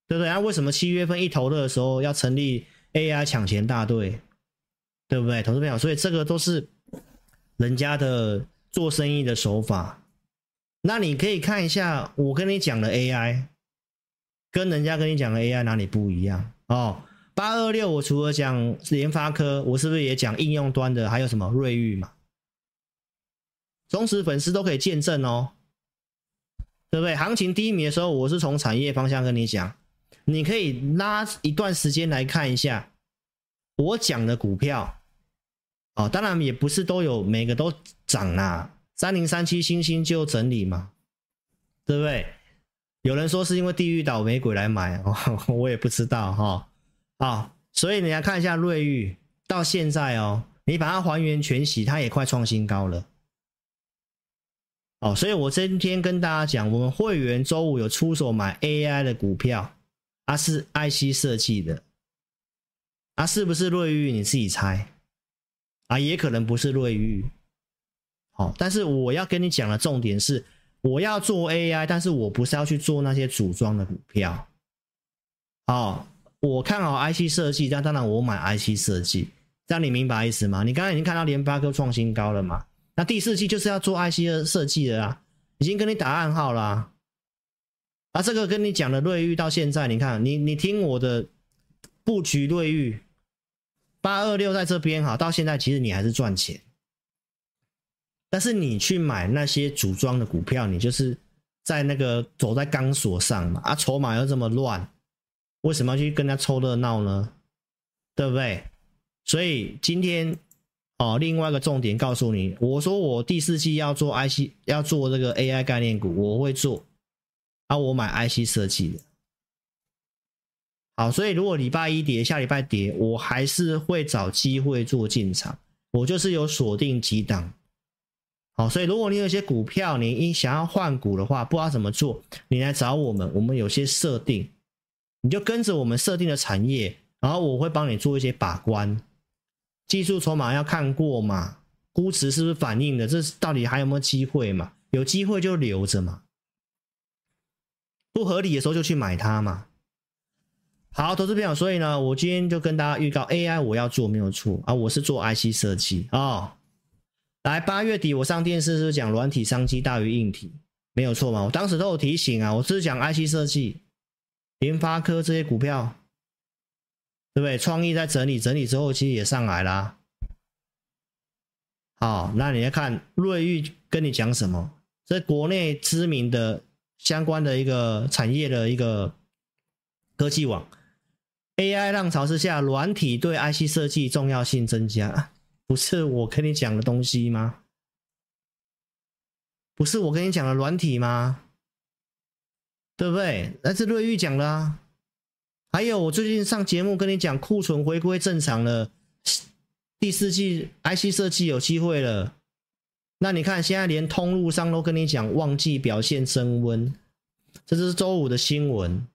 Speaker 1: 对不对？那、啊、为什么七月份一投的时候要成立 AI 抢钱大队？对不对？投资朋友，所以这个都是人家的做生意的手法。那你可以看一下我跟你讲的 AI，跟人家跟你讲的 AI 哪里不一样哦？八二六，我除了讲联发科，我是不是也讲应用端的？还有什么瑞昱嘛？忠实粉丝都可以见证哦，对不对？行情低迷的时候，我是从产业方向跟你讲。你可以拉一段时间来看一下我讲的股票，哦，当然也不是都有每个都涨啦。三零三七星星就整理嘛，对不对？有人说是因为地狱倒霉鬼来买，哦，我也不知道哈。啊，所以你来看一下瑞昱到现在哦，你把它还原全息，它也快创新高了。哦，所以我今天跟大家讲，我们会员周五有出手买 AI 的股票。啊，是 IC 设计的，啊，是不是瑞昱？你自己猜，啊，也可能不是瑞昱，好，但是我要跟你讲的重点是，我要做 AI，但是我不是要去做那些组装的股票，好，我看好 IC 设计，但当然我买 IC 设计，这样你明白意思吗？你刚才已经看到联发科创新高了嘛？那第四季就是要做 IC 的设计的啦，已经跟你打暗号啦。啊，这个跟你讲的瑞昱到现在，你看，你你听我的布局瑞昱八二六在这边哈，到现在其实你还是赚钱。但是你去买那些组装的股票，你就是在那个走在钢索上嘛，啊，筹码又这么乱，为什么要去跟他凑热闹呢？对不对？所以今天哦，另外一个重点告诉你，我说我第四季要做 IC，要做这个 AI 概念股，我会做。啊，我买 IC 设计的，好，所以如果礼拜一跌，下礼拜跌，我还是会找机会做进场。我就是有锁定几档，好，所以如果你有些股票，你一想要换股的话，不知道怎么做，你来找我们，我们有些设定，你就跟着我们设定的产业，然后我会帮你做一些把关，技术筹码要看过嘛，估值是不是反映的，这到底还有没有机会嘛？有机会就留着嘛。不合理的时候就去买它嘛。好，投资朋友，所以呢，我今天就跟大家预告 AI 我要做没有错啊，我是做 IC 设计哦。来，八月底我上电视是讲软体商机大于硬体，没有错嘛？我当时都有提醒啊，我只是讲 IC 设计、联发科这些股票，对不对？创意在整理整理之后，其实也上来啦。好，那你要看瑞昱跟你讲什么？这国内知名的。相关的一个产业的一个科技网，AI 浪潮之下，软体对 IC 设计重要性增加，不是我跟你讲的东西吗？不是我跟你讲的软体吗？对不对？那是瑞玉讲的啊。还有我最近上节目跟你讲，库存回归正常了，第四季 IC 设计有机会了。那你看，现在连通路商都跟你讲旺季表现升温，这是周五的新闻。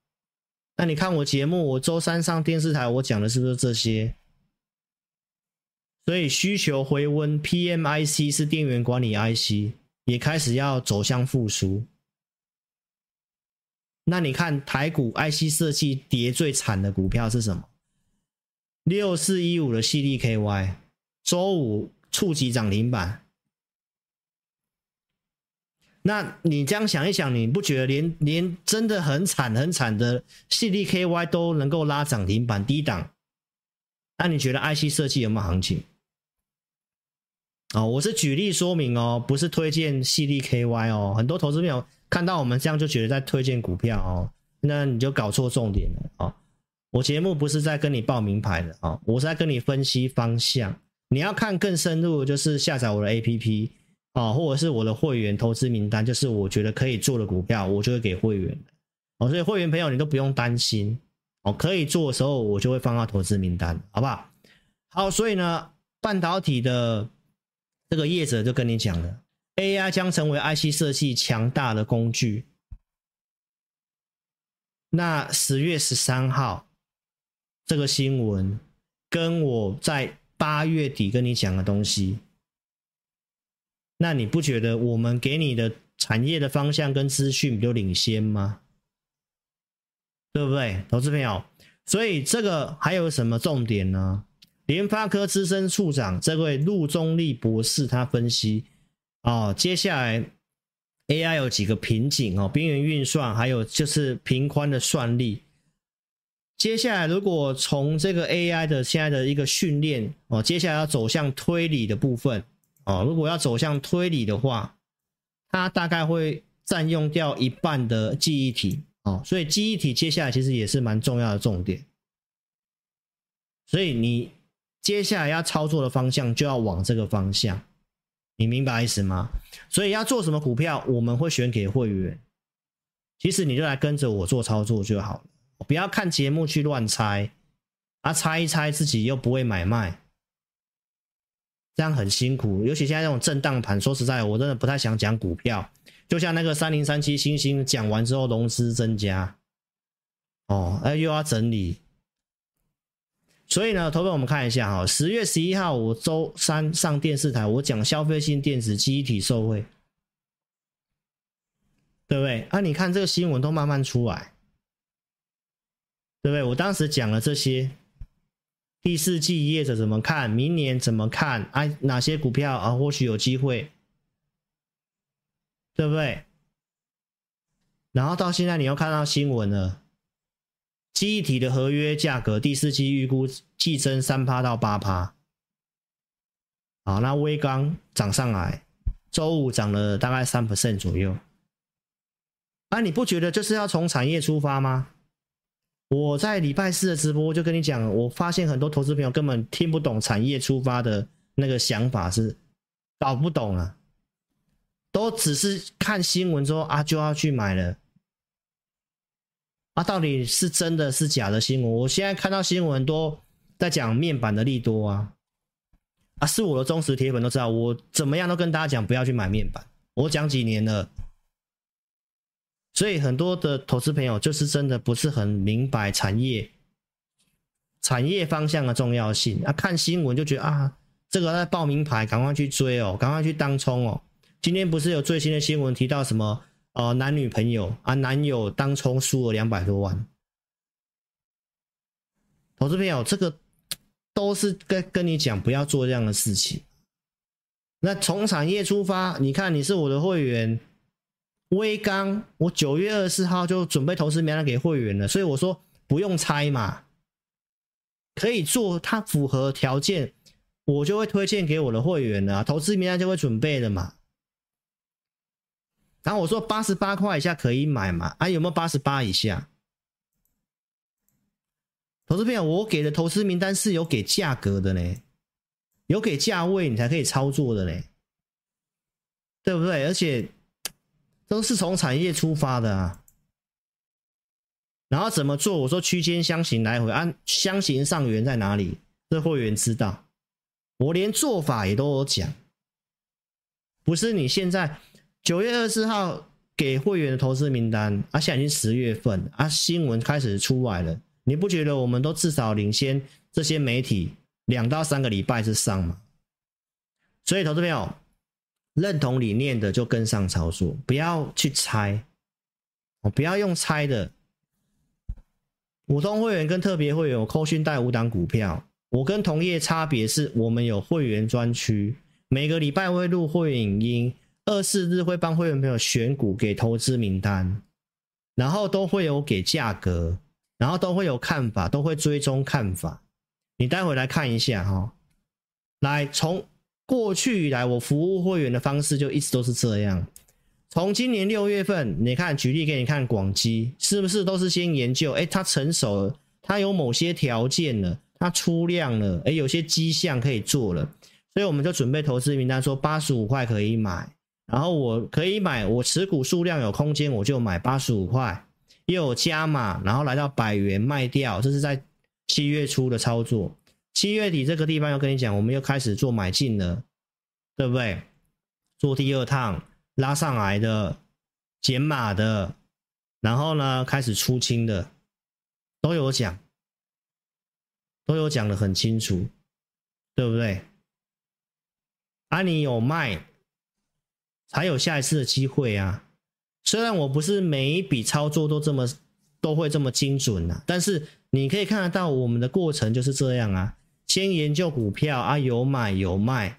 Speaker 1: 那你看我节目，我周三上电视台，我讲的是不是这些？所以需求回温，PMIC 是电源管理 IC，也开始要走向复苏。那你看台股 IC 设计跌最惨的股票是什么？六四一五的 CDKY，周五触及涨停板。那你这样想一想，你不觉得连连真的很惨很惨的 CDKY 都能够拉涨停板低档？那你觉得 IC 设计有没有行情？哦，我是举例说明哦，不是推荐 CDKY 哦。很多投资朋友看到我们这样就觉得在推荐股票哦，那你就搞错重点了哦。我节目不是在跟你报名牌的哦，我是在跟你分析方向。你要看更深入，就是下载我的 APP 啊，或者是我的会员投资名单，就是我觉得可以做的股票，我就会给会员哦。所以会员朋友你都不用担心哦，可以做的时候我就会放到投资名单，好不好？好，所以呢，半导体的这个业者就跟你讲了，AI 将成为 IC 设计强大的工具。那十月十三号。这个新闻跟我在八月底跟你讲的东西，那你不觉得我们给你的产业的方向跟资讯比较领先吗？对不对，投资朋友？所以这个还有什么重点呢？联发科资深处长这位陆中立博士他分析哦，接下来 AI 有几个瓶颈哦，边缘运算还有就是频宽的算力。接下来，如果从这个 AI 的现在的一个训练哦，接下来要走向推理的部分哦，如果要走向推理的话，它大概会占用掉一半的记忆体哦，所以记忆体接下来其实也是蛮重要的重点。所以你接下来要操作的方向就要往这个方向，你明白意思吗？所以要做什么股票，我们会选给会员，其实你就来跟着我做操作就好了。不要看节目去乱猜，啊，猜一猜自己又不会买卖，这样很辛苦。尤其现在这种震荡盘，说实在，我真的不太想讲股票。就像那个三零三七星星讲完之后，融资增加，哦，哎，又要整理。所以呢，投票我们看一下哈，十月十一号我周三上电视台，我讲消费性电子记忆体受惠，对不对？啊，你看这个新闻都慢慢出来。对不对？我当时讲了这些，第四季业者怎么看？明年怎么看？哎，哪些股票啊？或许有机会，对不对？然后到现在，你又看到新闻了，记忆体的合约价格第四季预估季增三趴到八趴。好，那威刚涨上来，周五涨了大概三 percent 左右。啊，你不觉得就是要从产业出发吗？我在礼拜四的直播就跟你讲，我发现很多投资朋友根本听不懂产业出发的那个想法，是搞不懂啊，都只是看新闻之后啊就要去买了，啊，到底是真的是假的新闻？我现在看到新闻都在讲面板的利多啊，啊，是我的忠实铁粉都知道，我怎么样都跟大家讲不要去买面板，我讲几年了。所以很多的投资朋友就是真的不是很明白产业产业方向的重要性啊，看新闻就觉得啊，这个在报名牌，赶快去追哦，赶快去当冲哦。今天不是有最新的新闻提到什么呃男女朋友啊，男友当冲输了两百多万，投资朋友这个都是跟跟你讲不要做这样的事情。那从产业出发，你看你是我的会员。威刚，我九月二十四号就准备投资名单给会员了，所以我说不用猜嘛，可以做，它符合条件，我就会推荐给我的会员了，投资名单就会准备了嘛。然后我说八十八块以下可以买嘛，啊有没有八十八以下？投资朋友，我给的投资名单是有给价格的呢，有给价位你才可以操作的呢，对不对？而且。都是从产业出发的啊，然后怎么做？我说区间箱型来回，按箱型上缘在哪里？这会员知道，我连做法也都有讲。不是你现在九月二十号给会员的投资名单，啊，现在已经十月份啊，新闻开始出来了，你不觉得我们都至少领先这些媒体两到三个礼拜之上吗？所以，投资朋友。认同理念的就跟上操作，不要去猜，我不要用猜的。普通会员跟特别会员，我扣讯带五档股票。我跟同业差别是我们有会员专区，每个礼拜会录会员影音，二四日会帮会员朋友选股给投资名单，然后都会有给价格，然后都会有看法，都会追踪看法。你待会来看一下哈，来从。过去以来，我服务会员的方式就一直都是这样，从今年六月份，你看，举例给你看，广基是不是都是先研究？哎，它成熟了，它有某些条件了，它出量了，哎，有些迹象可以做了，所以我们就准备投资名单，说八十五块可以买，然后我可以买，我持股数量有空间，我就买八十五块，又有加码，然后来到百元卖掉，这是在七月初的操作。七月底这个地方要跟你讲，我们又开始做买进了，对不对？做第二趟。拉上来的、减码的，然后呢，开始出清的，都有讲，都有讲的很清楚，对不对？啊，你有卖，才有下一次的机会啊！虽然我不是每一笔操作都这么都会这么精准啊，但是你可以看得到我们的过程就是这样啊，先研究股票啊，有买有卖，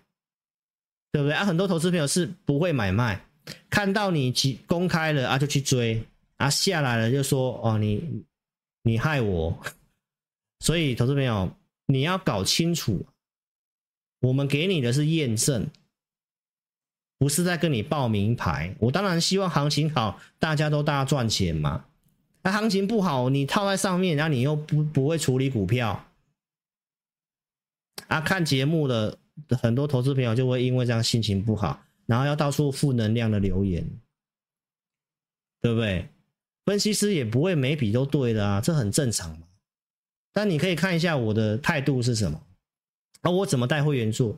Speaker 1: 对不对啊？很多投资朋友是不会买卖。看到你公开了啊，就去追啊，下来了就说哦，你你害我，所以投资朋友你要搞清楚，我们给你的是验证，不是在跟你报名牌。我当然希望行情好，大家都大家赚钱嘛。那行情不好，你套在上面，然后你又不不会处理股票啊，看节目的很多投资朋友就会因为这样心情不好。然后要到处负能量的留言，对不对？分析师也不会每笔都对的啊，这很正常嘛。但你可以看一下我的态度是什么，啊，我怎么带会员做，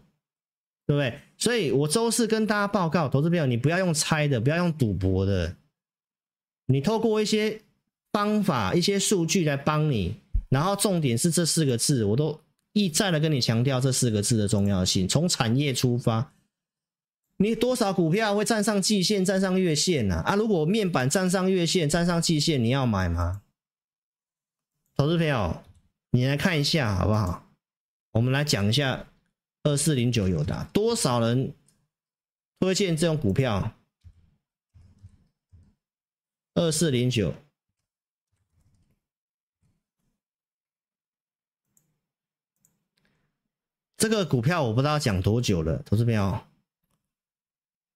Speaker 1: 对不对？所以我周四跟大家报告，投资朋友，你不要用猜的，不要用赌博的，你透过一些方法、一些数据来帮你。然后重点是这四个字，我都一再的跟你强调这四个字的重要性，从产业出发。你多少股票会站上季线、站上月线呢？啊，如果面板站上月线、站上季线，你要买吗？投资朋友，你来看一下好不好？我们来讲一下二四零九有的，多少人推荐这种股票？二四零九，这个股票我不知道讲多久了，投资朋友。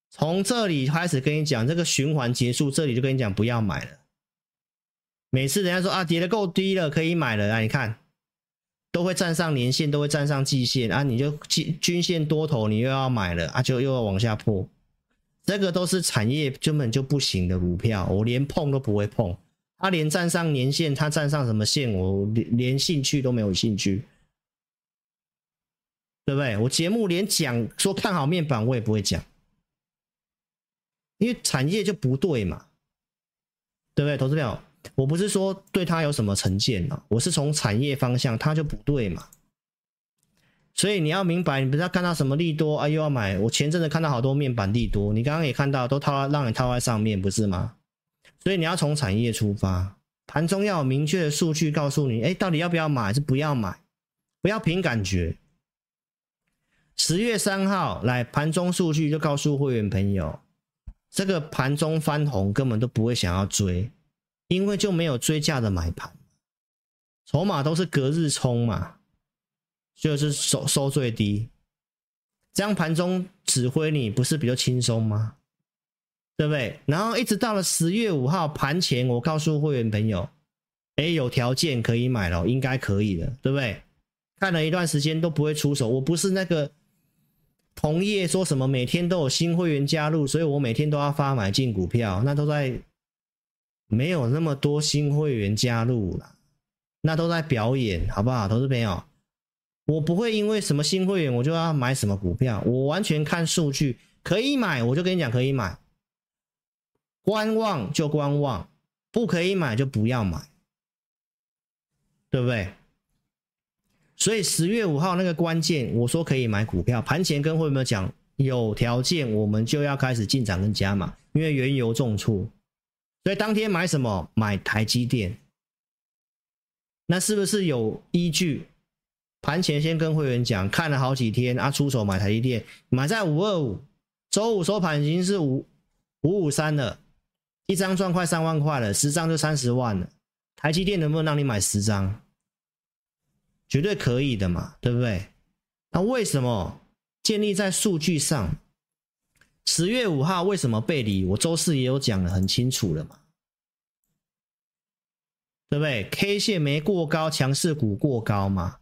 Speaker 1: 从这里开始跟你讲，这个循环结束，这里就跟你讲不要买了。每次人家说啊，跌得够低了，可以买了啊，你看都会站上年线，都会站上季线啊，你就均均线多头，你又要买了啊，就又要往下破。这个都是产业根本就不行的股票，我连碰都不会碰。他连站上年线，他站上什么线，我连连兴趣都没有兴趣，对不对？我节目连讲说看好面板，我也不会讲。因为产业就不对嘛，对不对？投资朋友，我不是说对他有什么成见啊，我是从产业方向，它就不对嘛。所以你要明白，你不是要看到什么利多啊，又要买。我前阵子看到好多面板利多，你刚刚也看到，都套让你套在上面，不是吗？所以你要从产业出发，盘中要有明确的数据告诉你，哎，到底要不要买，是不要买？不要凭感觉。十月三号来盘中数据就告诉会员朋友。这个盘中翻红根本都不会想要追，因为就没有追价的买盘，筹码都是隔日冲嘛，就是收收最低，这样盘中指挥你不是比较轻松吗？对不对？然后一直到了十月五号盘前，我告诉会员朋友，哎，有条件可以买了，应该可以的，对不对？看了一段时间都不会出手，我不是那个。同业说什么每天都有新会员加入，所以我每天都要发买进股票，那都在没有那么多新会员加入了，那都在表演，好不好？投资朋友，我不会因为什么新会员我就要买什么股票，我完全看数据，可以买我就跟你讲可以买，观望就观望，不可以买就不要买，对不对？所以十月五号那个关键，我说可以买股票。盘前跟会员们讲，有条件我们就要开始进场跟加码，因为原油重挫。所以当天买什么？买台积电。那是不是有依据？盘前先跟会员讲，看了好几天啊，出手买台积电，买在五二五，周五收盘已经是五五五三了，一张赚快三万块了，十张就三十万了。台积电能不能让你买十张？绝对可以的嘛，对不对？那为什么建立在数据上？十月五号为什么背离？我周四也有讲的很清楚了嘛，对不对？K 线没过高，强势股过高嘛？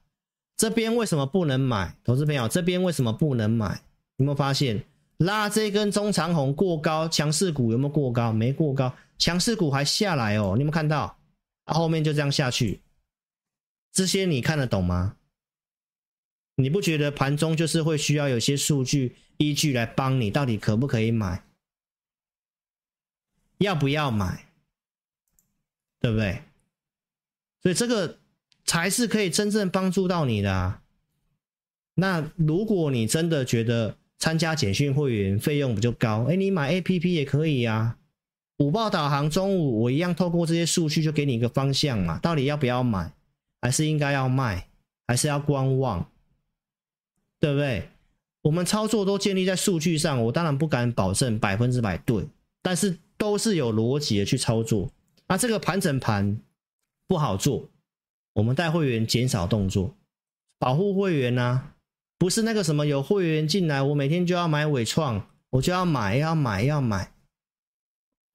Speaker 1: 这边为什么不能买？投资朋友，这边为什么不能买？有没有发现拉这根中长红过高，强势股有没有过高？没过高，强势股还下来哦，你有没有看到？后面就这样下去，这些你看得懂吗？你不觉得盘中就是会需要有些数据依据来帮你，到底可不可以买？要不要买？对不对？所以这个才是可以真正帮助到你的啊。那如果你真的觉得参加简讯会员费用比较高，哎，你买 APP 也可以啊。午报导航中午我一样透过这些数据就给你一个方向嘛，到底要不要买，还是应该要卖，还是要观望？对不对？我们操作都建立在数据上，我当然不敢保证百分之百对，但是都是有逻辑的去操作。那这个盘整盘不好做，我们带会员减少动作，保护会员啊，不是那个什么有会员进来，我每天就要买纬创，我就要买，要买，要买。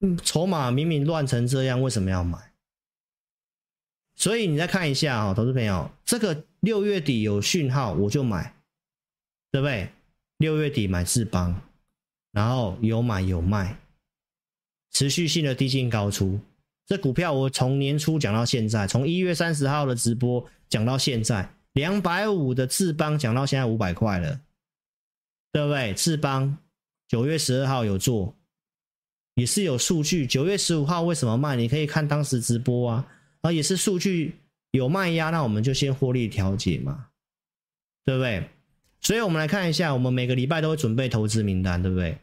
Speaker 1: 嗯，筹码明明乱成这样，为什么要买？所以你再看一下啊，投资朋友，这个六月底有讯号我就买。对不对？六月底买智邦，然后有买有卖，持续性的低进高出。这股票我从年初讲到现在，从一月三十号的直播讲到现在，两百五的智邦讲到现在五百块了，对不对？智邦九月十二号有做，也是有数据。九月十五号为什么卖？你可以看当时直播啊，啊也是数据有卖压，那我们就先获利调节嘛，对不对？所以，我们来看一下，我们每个礼拜都会准备投资名单，对不对？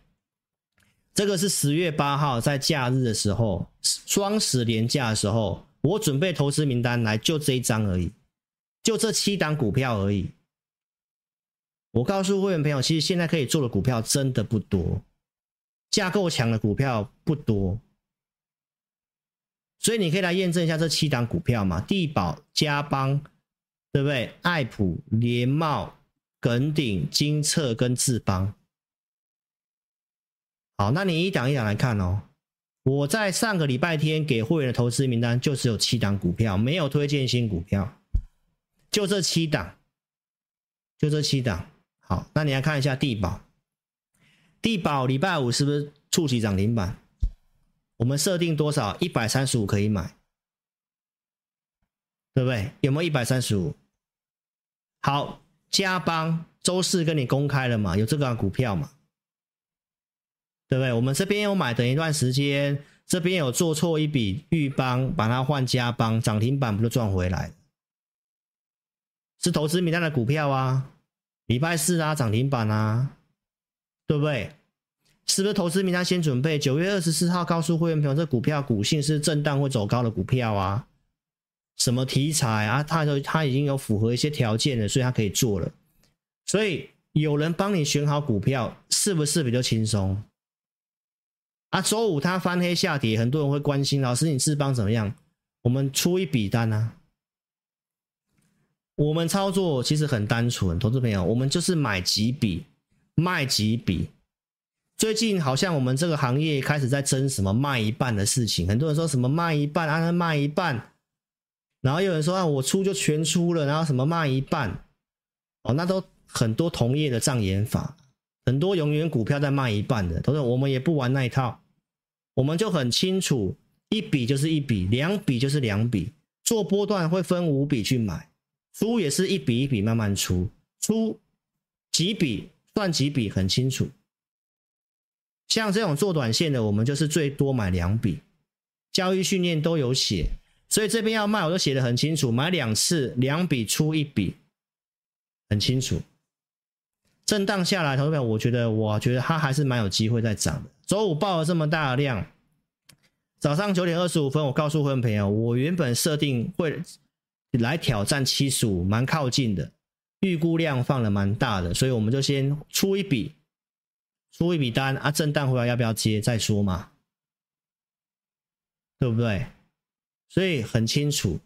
Speaker 1: 这个是十月八号在假日的时候，双十连假的时候，我准备投资名单来，就这一张而已，就这七档股票而已。我告诉会员朋友，其实现在可以做的股票真的不多，架构强的股票不多，所以你可以来验证一下这七档股票嘛，地保、嘉邦，对不对？爱普、联茂。耿鼎、金策跟智邦，好，那你一档一档来看哦。我在上个礼拜天给会员的投资名单就只有七档股票，没有推荐新股票，就这七档，就这七档。好，那你来看一下地保，地保礼拜五是不是触及涨停板？我们设定多少？一百三十五可以买，对不对？有没有一百三十五？好。加邦周四跟你公开了嘛？有这个股票嘛？对不对？我们这边有买，等一段时间，这边有做错一笔，裕邦把它换加邦，涨停板不就赚回来？是投资名单的股票啊，礼拜四啊涨停板啊，对不对？是不是投资名单先准备？九月二十四号告诉会员朋友，这股票股性是震荡会走高的股票啊。什么题材啊？他说他已经有符合一些条件了，所以他可以做了。所以有人帮你选好股票，是不是比较轻松？啊，周五他翻黑下跌，很多人会关心老师，你智邦怎么样？我们出一笔单啊。我们操作其实很单纯，投资朋友，我们就是买几笔，卖几笔。最近好像我们这个行业开始在争什么卖一半的事情，很多人说什么卖一半，啊，卖一半。然后有人说啊，我出就全出了，然后什么卖一半，哦，那都很多同业的障眼法，很多永远股票在卖一半的，都是我们也不玩那一套，我们就很清楚，一笔就是一笔，两笔就是两笔，做波段会分五笔去买，出也是一笔一笔慢慢出，出几笔算几笔很清楚，像这种做短线的，我们就是最多买两笔，交易训练都有写。所以这边要卖，我都写的很清楚，买两次，两笔出一笔，很清楚。震荡下来，投资者，我觉得，我觉得它还是蛮有机会再涨的。周五爆了这么大的量，早上九点二十五分，我告诉会员朋友，我原本设定会来挑战七十五，蛮靠近的，预估量放了蛮大的，所以我们就先出一笔，出一笔单啊，震荡回来要不要接再说嘛，对不对？所以很清楚，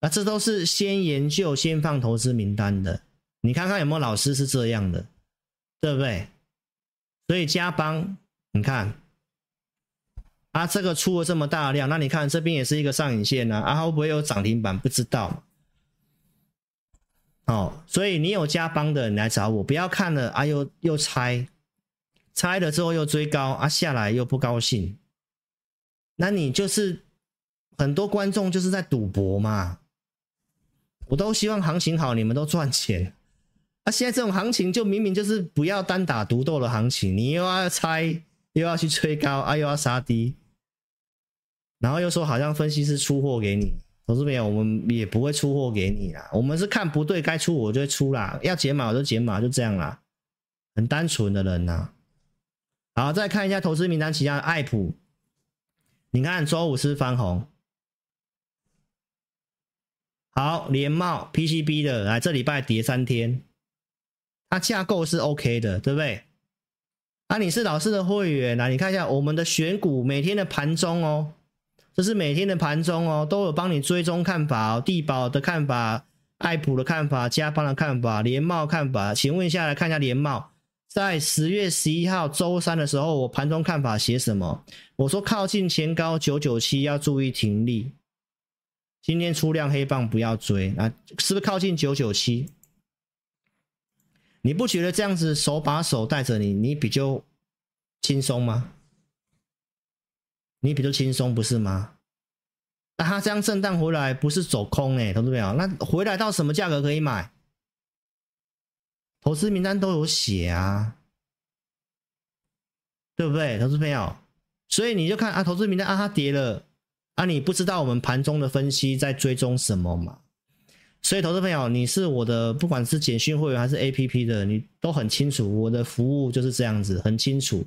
Speaker 1: 啊这都是先研究、先放投资名单的。你看看有没有老师是这样的，对不对？所以加邦，你看，啊，这个出了这么大量，那你看这边也是一个上影线呢，啊，啊会不会有涨停板？不知道。哦，所以你有加帮的，你来找我，不要看了啊，又又拆，拆了之后又追高啊，下来又不高兴，那你就是很多观众就是在赌博嘛。我都希望行情好，你们都赚钱。啊，现在这种行情就明明就是不要单打独斗的行情，你又要猜，又要去追高，啊，又要杀低，然后又说好像分析师出货给你，投资朋友，我们也不会出货给你啦，我们是看不对该出我就会出啦，要解码我就解码，就这样啦，很单纯的人呐。好，再看一下投资名单，其他的爱普，你看周五是翻红。好，联茂 PCB 的来这礼拜跌三天，它架构是 OK 的，对不对？啊，你是老师的会员，来你看一下我们的选股每天的盘中哦，这是每天的盘中哦，都有帮你追踪看法哦，地保的看法、爱普的看法、加邦的看法、联茂看法。请问一下，来看一下联茂，在十月十一号周三的时候，我盘中看法写什么？我说靠近前高九九七要注意停利。今天出量黑棒不要追啊！是不是靠近九九七？你不觉得这样子手把手带着你，你比较轻松吗？你比较轻松不是吗？那他这样震荡回来不是走空哎，投资朋友，那回来到什么价格可以买？投资名单都有写啊，对不对？投资朋友，所以你就看啊，投资名单啊，它跌了。啊，你不知道我们盘中的分析在追踪什么嘛？所以，投资朋友，你是我的，不管是简讯会员还是 APP 的，你都很清楚，我的服务就是这样子，很清楚。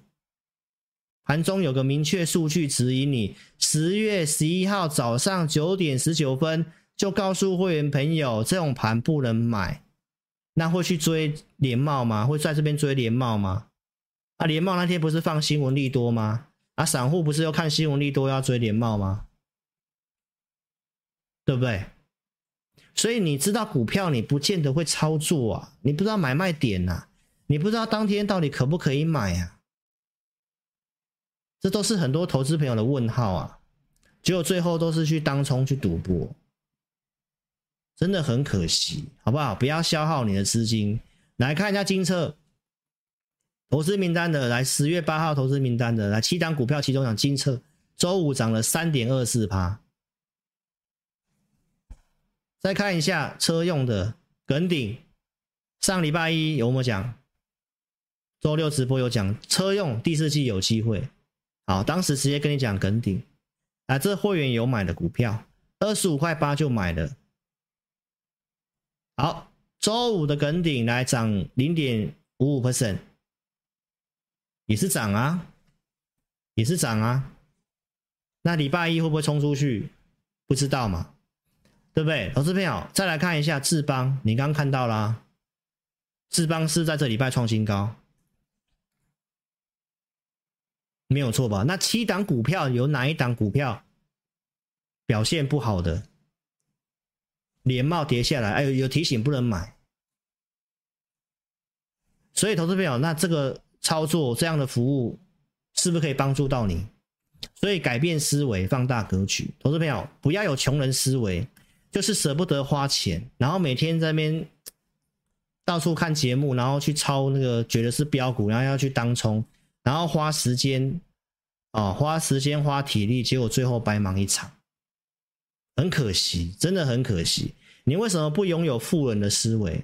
Speaker 1: 盘中有个明确数据指引你，十月十一号早上九点十九分就告诉会员朋友，这种盘不能买。那会去追联茂吗？会在这边追联茂吗？啊，联茂那天不是放新闻利多吗？啊，散户不是要看新闻利多要追联茂吗？对不对？所以你知道股票，你不见得会操作啊，你不知道买卖点呐、啊，你不知道当天到底可不可以买啊，这都是很多投资朋友的问号啊。结果最后都是去当冲去赌博，真的很可惜，好不好？不要消耗你的资金。来看一下金测投资名单的，来十月八号投资名单的，来七档股票，其中讲精测，周五涨了三点二四趴。再看一下车用的耿鼎，上礼拜一有没有讲？周六直播有讲车用第四季有机会。好，当时直接跟你讲耿顶，啊，这会员有买的股票，二十五块八就买了。好，周五的耿顶来涨零点五五 percent，也是涨啊，也是涨啊。那礼拜一会不会冲出去？不知道嘛。对不对？投资朋友，再来看一下智邦，你刚刚看到啦，智邦是在这礼拜创新高，没有错吧？那七档股票有哪一档股票表现不好的？连帽跌下来，哎，有提醒不能买。所以，投资朋友，那这个操作这样的服务是不是可以帮助到你？所以，改变思维，放大格局。投资朋友，不要有穷人思维。就是舍不得花钱，然后每天在那边到处看节目，然后去抄那个觉得是标股，然后要去当冲，然后花时间啊，花时间花体力，结果最后白忙一场，很可惜，真的很可惜。你为什么不拥有富人的思维？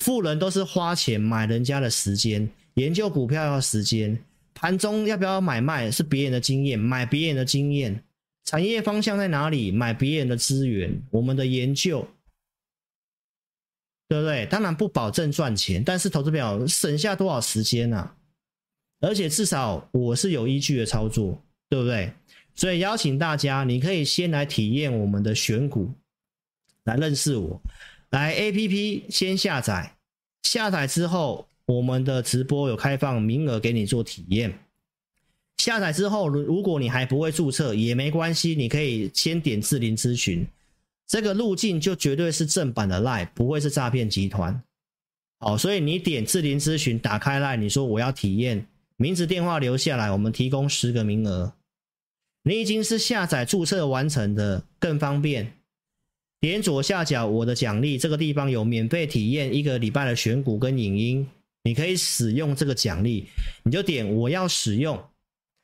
Speaker 1: 富人都是花钱买人家的时间，研究股票要时间，盘中要不要买卖是别人的经验，买别人的经验。产业方向在哪里？买别人的资源，我们的研究，对不对？当然不保证赚钱，但是投资表省下多少时间啊？而且至少我是有依据的操作，对不对？所以邀请大家，你可以先来体验我们的选股，来认识我。来 APP 先下载，下载之后，我们的直播有开放名额给你做体验。下载之后，如如果你还不会注册也没关系，你可以先点智霖咨询，这个路径就绝对是正版的 LINE，不会是诈骗集团。好，所以你点智霖咨询，打开 LINE，你说我要体验名字电话留下来，我们提供十个名额。你已经是下载注册完成的，更方便。点左下角我的奖励，这个地方有免费体验一个礼拜的选股跟影音，你可以使用这个奖励，你就点我要使用，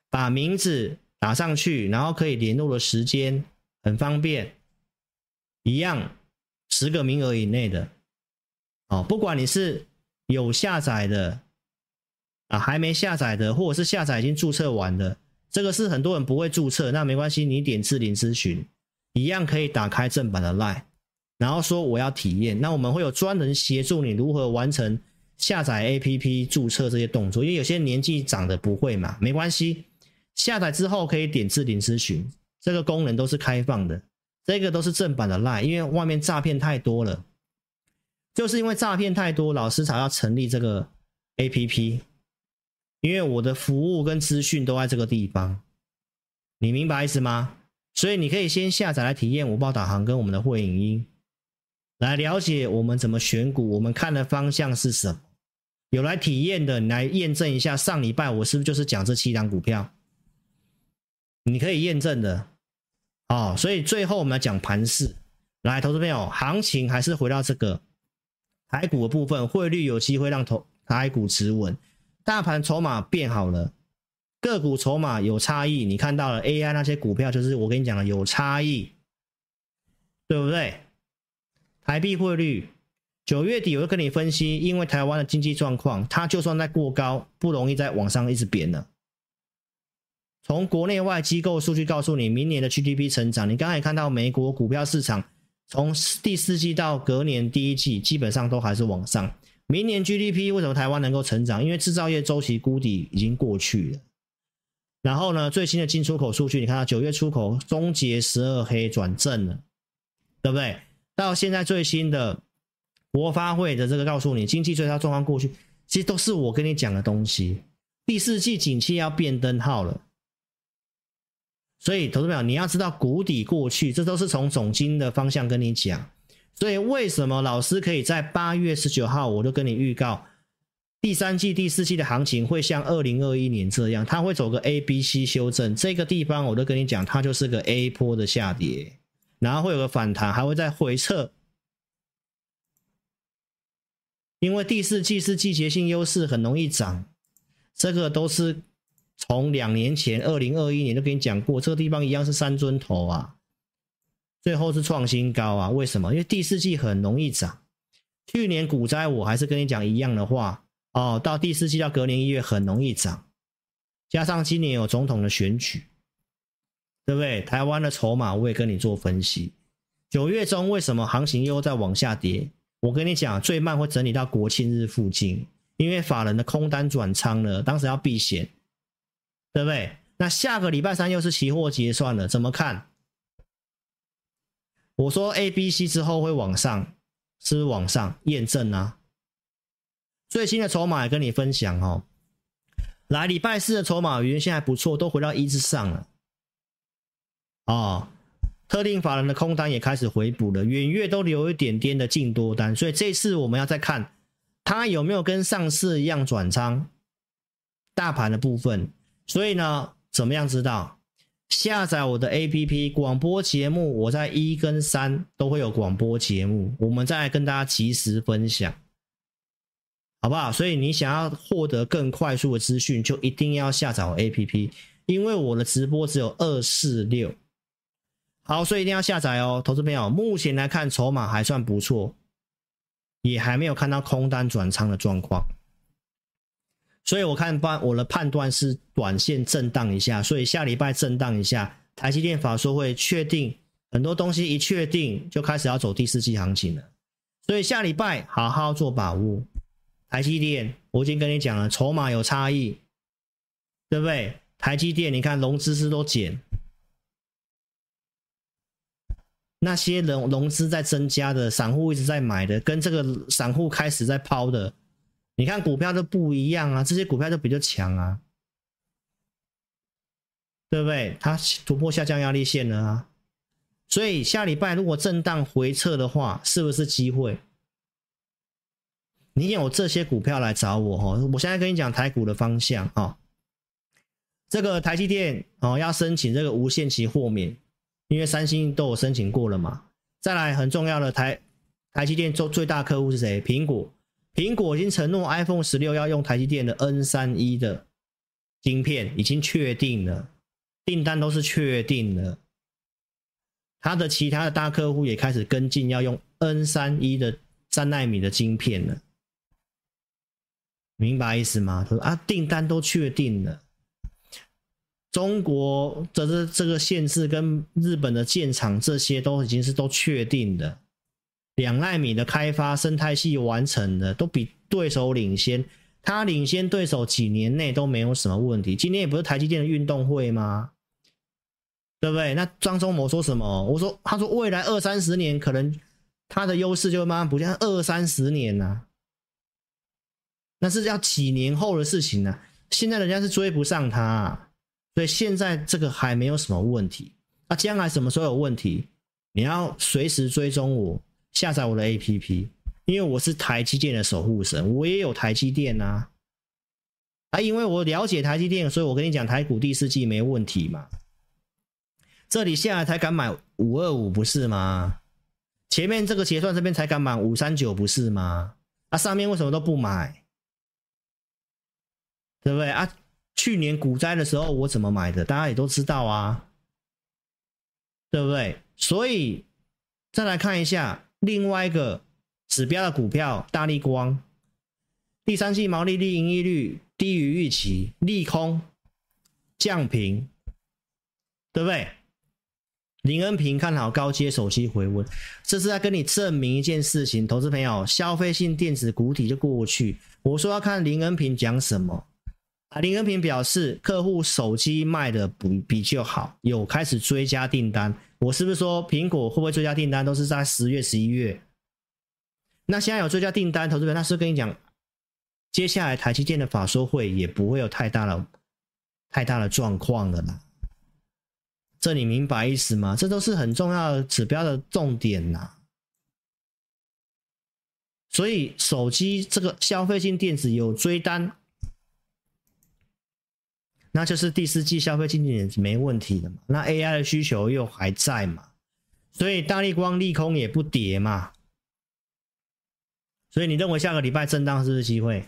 Speaker 1: 把名字打上去，然后可以联络的时间，很方便。一样，十个名额以内的，哦，不管你是有下载的啊，还没下载的，或者是下载已经注册完的，这个是很多人不会注册，那没关系，你点智霖咨询，一样可以打开正版的 LINE，然后说我要体验，那我们会有专人协助你如何完成下载 APP、注册这些动作，因为有些年纪长的不会嘛，没关系，下载之后可以点智霖咨询，这个功能都是开放的。这个都是正版的 LINE，因为外面诈骗太多了，就是因为诈骗太多，老师才要成立这个 APP，因为我的服务跟资讯都在这个地方，你明白意思吗？所以你可以先下载来体验午报导航跟我们的会影音，来了解我们怎么选股，我们看的方向是什么。有来体验的，你来验证一下，上礼拜我是不是就是讲这七档股票？你可以验证的。哦，所以最后我们来讲盘势，来，投资朋友，行情还是回到这个台股的部分，汇率有机会让投台股持稳，大盘筹码变好了，个股筹码有差异，你看到了 AI 那些股票，就是我跟你讲的有差异，对不对？台币汇率九月底我会跟你分析，因为台湾的经济状况，它就算在过高，不容易再往上一直贬了。从国内外机构数据告诉你，明年的 GDP 成长，你刚才也看到美国股票市场从第四季到隔年第一季，基本上都还是往上。明年 GDP 为什么台湾能够成长？因为制造业周期谷底已经过去了。然后呢，最新的进出口数据，你看到九月出口终结十二黑转正了，对不对？到现在最新的国发会的这个告诉你，经济最差状况过去，其实都是我跟你讲的东西。第四季景气要变灯号了。所以，投资者，你要知道谷底过去，这都是从总经的方向跟你讲。所以，为什么老师可以在八月十九号我就跟你预告，第三季、第四季的行情会像二零二一年这样，它会走个 A、B、C 修正。这个地方我都跟你讲，它就是个 A 波的下跌，然后会有个反弹，还会再回撤。因为第四季是季节性优势，很容易涨，这个都是。从两年前，二零二一年就跟你讲过，这个地方一样是三尊头啊，最后是创新高啊。为什么？因为第四季很容易涨。去年股灾，我还是跟你讲一样的话哦。到第四季到隔年一月很容易涨，加上今年有总统的选举，对不对？台湾的筹码我也跟你做分析。九月中为什么行情又在往下跌？我跟你讲，最慢会整理到国庆日附近，因为法人的空单转仓了，当时要避险。对不对？那下个礼拜三又是期货结算了，怎么看？我说 A、B、C 之后会往上，是不是往上验证啊？最新的筹码也跟你分享哦。来，礼拜四的筹码原现在还不错，都回到一之上了。哦，特定法人的空单也开始回补了，远月都留一点点的净多单，所以这次我们要再看它有没有跟上次一样转仓，大盘的部分。所以呢，怎么样知道？下载我的 APP 广播节目，我在一跟三都会有广播节目，我们再来跟大家及时分享，好不好？所以你想要获得更快速的资讯，就一定要下载我 APP，因为我的直播只有二四六。好，所以一定要下载哦，投资朋友。目前来看，筹码还算不错，也还没有看到空单转仓的状况。所以我看判我的判断是短线震荡一下，所以下礼拜震荡一下，台积电法说会确定很多东西，一确定就开始要走第四季行情了。所以下礼拜好好做把握。台积电我已经跟你讲了，筹码有差异，对不对？台积电你看融资是都减，那些人融资在增加的，散户一直在买的，跟这个散户开始在抛的。你看股票都不一样啊，这些股票都比较强啊，对不对？它突破下降压力线了啊，所以下礼拜如果震荡回撤的话，是不是机会？你有这些股票来找我哈，我现在跟你讲台股的方向哈，这个台积电哦要申请这个无限期豁免，因为三星都有申请过了嘛。再来很重要的台台积电做最大客户是谁？苹果，苹果已经承诺 iPhone 十六要用台积电的 N 三一的晶片，已经确定了，订单都是确定了。他的其他的大客户也开始跟进，要用 N 三一的三纳米的晶片了。明白意思吗？他说啊，订单都确定了。中国的这这个限制跟日本的建厂这些都已经是都确定的，两奈米的开发生态系完成的，都比对手领先，他领先对手几年内都没有什么问题。今天也不是台积电的运动会吗？对不对？那张忠谋说什么？我说他说未来二三十年可能他的优势就会慢慢不见，二三十年呐、啊，那是要几年后的事情呢、现在人家是追不上他、所以现在这个还没有什么问题，那将来什么时候有问题，你要随时追踪我，下载我的 APP，因为我是台积电的守护神，我也有台积电呐，啊，因为我了解台积电，所以我跟你讲台股第四季没问题嘛，这里下来才敢买五二五不是吗？前面这个结算这边才敢买五三九不是吗？啊，上面为什么都不买？对不对啊？去年股灾的时候，我怎么买的？大家也都知道啊，对不对？所以再来看一下另外一个指标的股票，大立光，第三季毛利率、盈利率低于预期，利空降平，对不对？林恩平看好高阶手机回温，这是在跟你证明一件事情，投资朋友，消费性电子股体就过去。我说要看林恩平讲什么。啊，林恩平表示，客户手机卖的比比较好，有开始追加订单。我是不是说苹果会不会追加订单，都是在十月、十一月？那现在有追加订单，投资人那是跟你讲，接下来台积电的法说会也不会有太大的、太大的状况了啦。这你明白意思吗？这都是很重要的指标的重点呐。所以手机这个消费性电子有追单。那就是第四季消费经济没问题的嘛，那 AI 的需求又还在嘛，所以大立光利空也不跌嘛，所以你认为下个礼拜震荡是不是机会？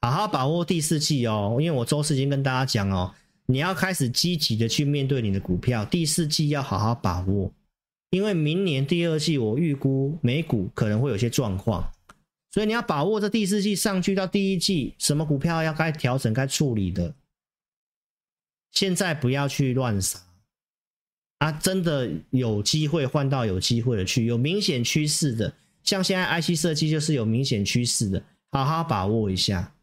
Speaker 1: 好好把握第四季哦，因为我周四已经跟大家讲哦，你要开始积极的去面对你的股票，第四季要好好把握，因为明年第二季我预估美股可能会有些状况。所以你要把握这第四季上去到第一季，什么股票要该调整、该处理的，现在不要去乱杀啊！真的有机会换到有机会的去，有明显趋势的，像现在 IC 设计就是有明显趋势的，好好把握一下，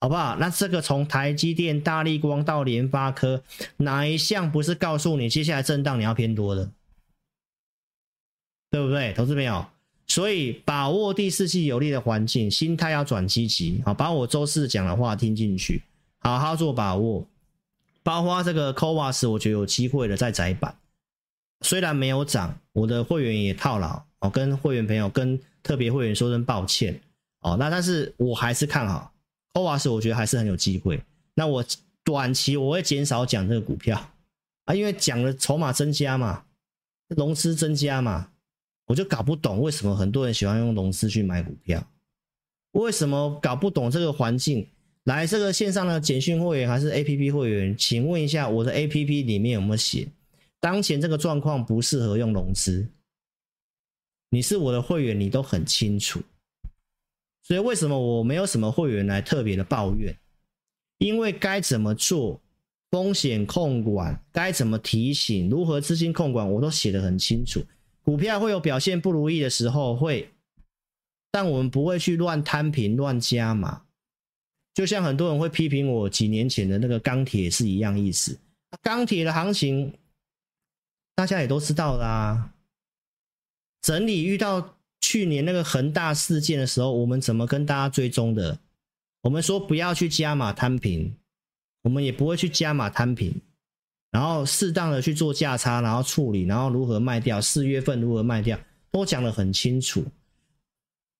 Speaker 1: 好不好？那这个从台积电、大立光到联发科，哪一项不是告诉你接下来震荡你要偏多的，对不对，投资朋友？所以把握第四季有利的环境，心态要转积极，啊，把我周四讲的话听进去，好好做把握。包括这个 CoWoS，我觉得有机会的再窄板，虽然没有涨，我的会员也套牢，哦，跟会员朋友、跟特别会员说声抱歉，哦，那但是我还是看好 CoWoS，我觉得还是很有机会。那我短期我会减少讲这个股票啊，因为讲的筹码增加嘛，融资增加嘛。我就搞不懂为什么很多人喜欢用融资去买股票，为什么搞不懂这个环境？来，这个线上的简讯会员还是 APP 会员？请问一下，我的 APP 里面有没有写，当前这个状况不适合用融资？你是我的会员，你都很清楚。所以为什么我没有什么会员来特别的抱怨？因为该怎么做，风险控管，该怎么提醒，如何资金控管，我都写的很清楚。股票会有表现不如意的时候，会，但我们不会去乱摊平、乱加码。就像很多人会批评我几年前的那个钢铁是一样意思。钢铁的行情，大家也都知道啦。整理遇到去年那个恒大事件的时候，我们怎么跟大家追踪的？我们说不要去加码摊平，我们也不会去加码摊平。然后适当的去做价差，然后处理，然后如何卖掉，四月份如何卖掉，都讲得很清楚。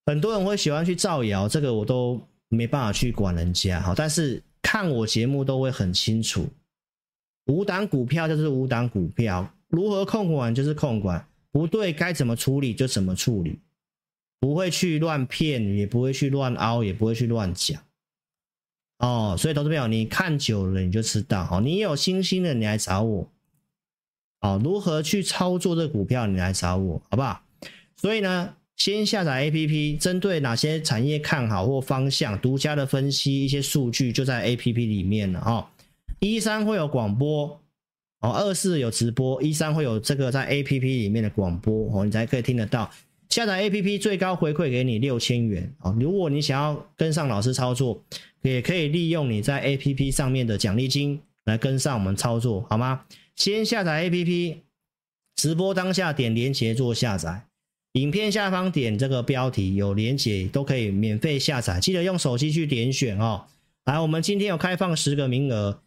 Speaker 1: 很多人会喜欢去造谣，这个我都没办法去管人家。好，但是看我节目都会很清楚，五档股票就是五档股票，如何控管就是控管，不对该怎么处理就怎么处理，不会去乱骗，也不会去乱凹，也不会去乱讲。哦，所以投资朋友，你看久了你就知道，哦，你有信心的你来找我，哦，如何去操作这股票你来找我，好不好？所以呢，先下载 APP，针对哪些产业看好或方向，独家的分析一些数据就在 APP 里面了哦。一三会有广播，哦，二四有直播，一三会有这个在 APP 里面的广播哦，你才可以听得到。下载 APP 最高回馈给你六千元哦，如果你想要跟上老师操作。也可以利用你在 APP 上面的奖励金来跟上我们操作，好吗？先下载 APP，直播当下点连结做下载，影片下方点这个标题有连结都可以免费下载，记得用手机去点选哦。来，我们今天有开放十个名额，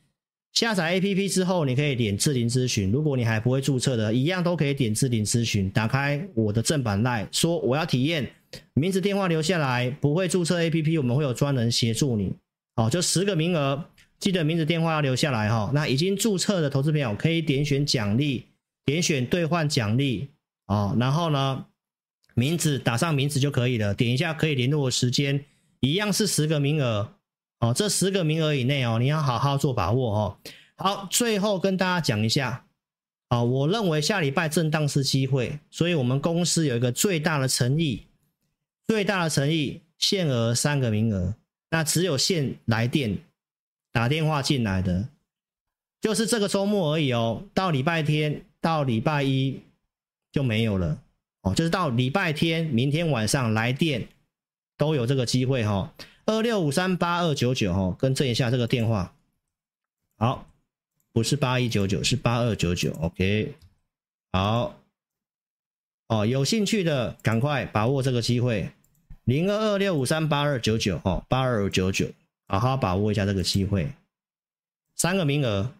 Speaker 1: 下载 APP 之后，你可以点置顶咨询。如果你还不会注册的，一样都可以点置顶咨询，打开我的正版 LINE，说我要体验，名字电话留下来。不会注册 APP，我们会有专人协助你。哦，就十个名额，记得名字电话要留下来哈。那已经注册的投资朋友可以点选奖励，点选兑换奖励哦。然后呢，名字打上名字就可以了，点一下可以联络的时间，一样是十个名额哦。这十个名额以内哦，你要好好做把握哦。好，最后跟大家讲一下啊，我认为下礼拜震荡是机会，所以我们公司有一个最大的诚意，最大的诚意，限额三个名额。那只有现来电打电话进来的，就是这个周末而已哦。到礼拜天到礼拜一就没有了哦。就是到礼拜天明天晚上来电都有这个机会哈。二六五三八二九九哈，更正一下这个电话。好，不是八一九九，是八二九九。OK，好哦，有兴趣的赶快把握这个机会。零二二六五三八二九九哦，八二九九，好好把握一下这个机会，三个名额，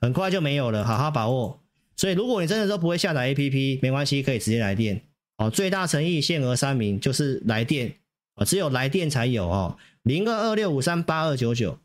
Speaker 1: 很快就没有了，好好把握。所以如果你真的都不会下载 APP，没关系，可以直接来电哦。最大诚意，限额三名，就是来电哦，只有来电才有哦。零二二六五三八二九九，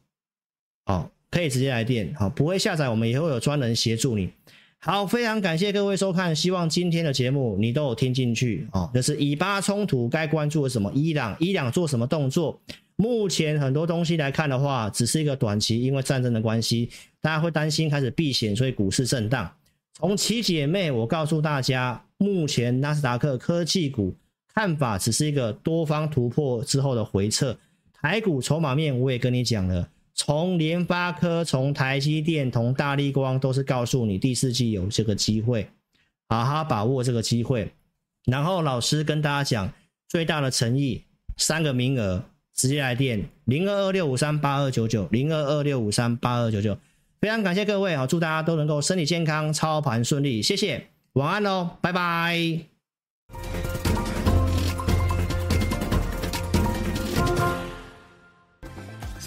Speaker 1: 哦，可以直接来电，好，不会下载，我们也会有专人协助你。好，非常感谢各位收看，希望今天的节目你都有听进去哦。就是以巴冲突该关注的什么？伊朗，伊朗做什么动作？目前很多东西来看的话，只是一个短期，因为战争的关系，大家会担心开始避险，所以股市震荡。从七姐妹，我告诉大家，目前纳斯达克科技股看法只是一个多方突破之后的回撤。台股筹码面我也跟你讲了。从联发科、从台积电、从大立光，都是告诉你第四季有这个机会，好好把握这个机会。然后老师跟大家讲，最大的诚意，三个名额，直接来电零二二六五三八二九九零二二六五三八二九九。非常感谢各位，好，祝大家都能够身体健康，操盘顺利，谢谢，晚安喽，拜拜。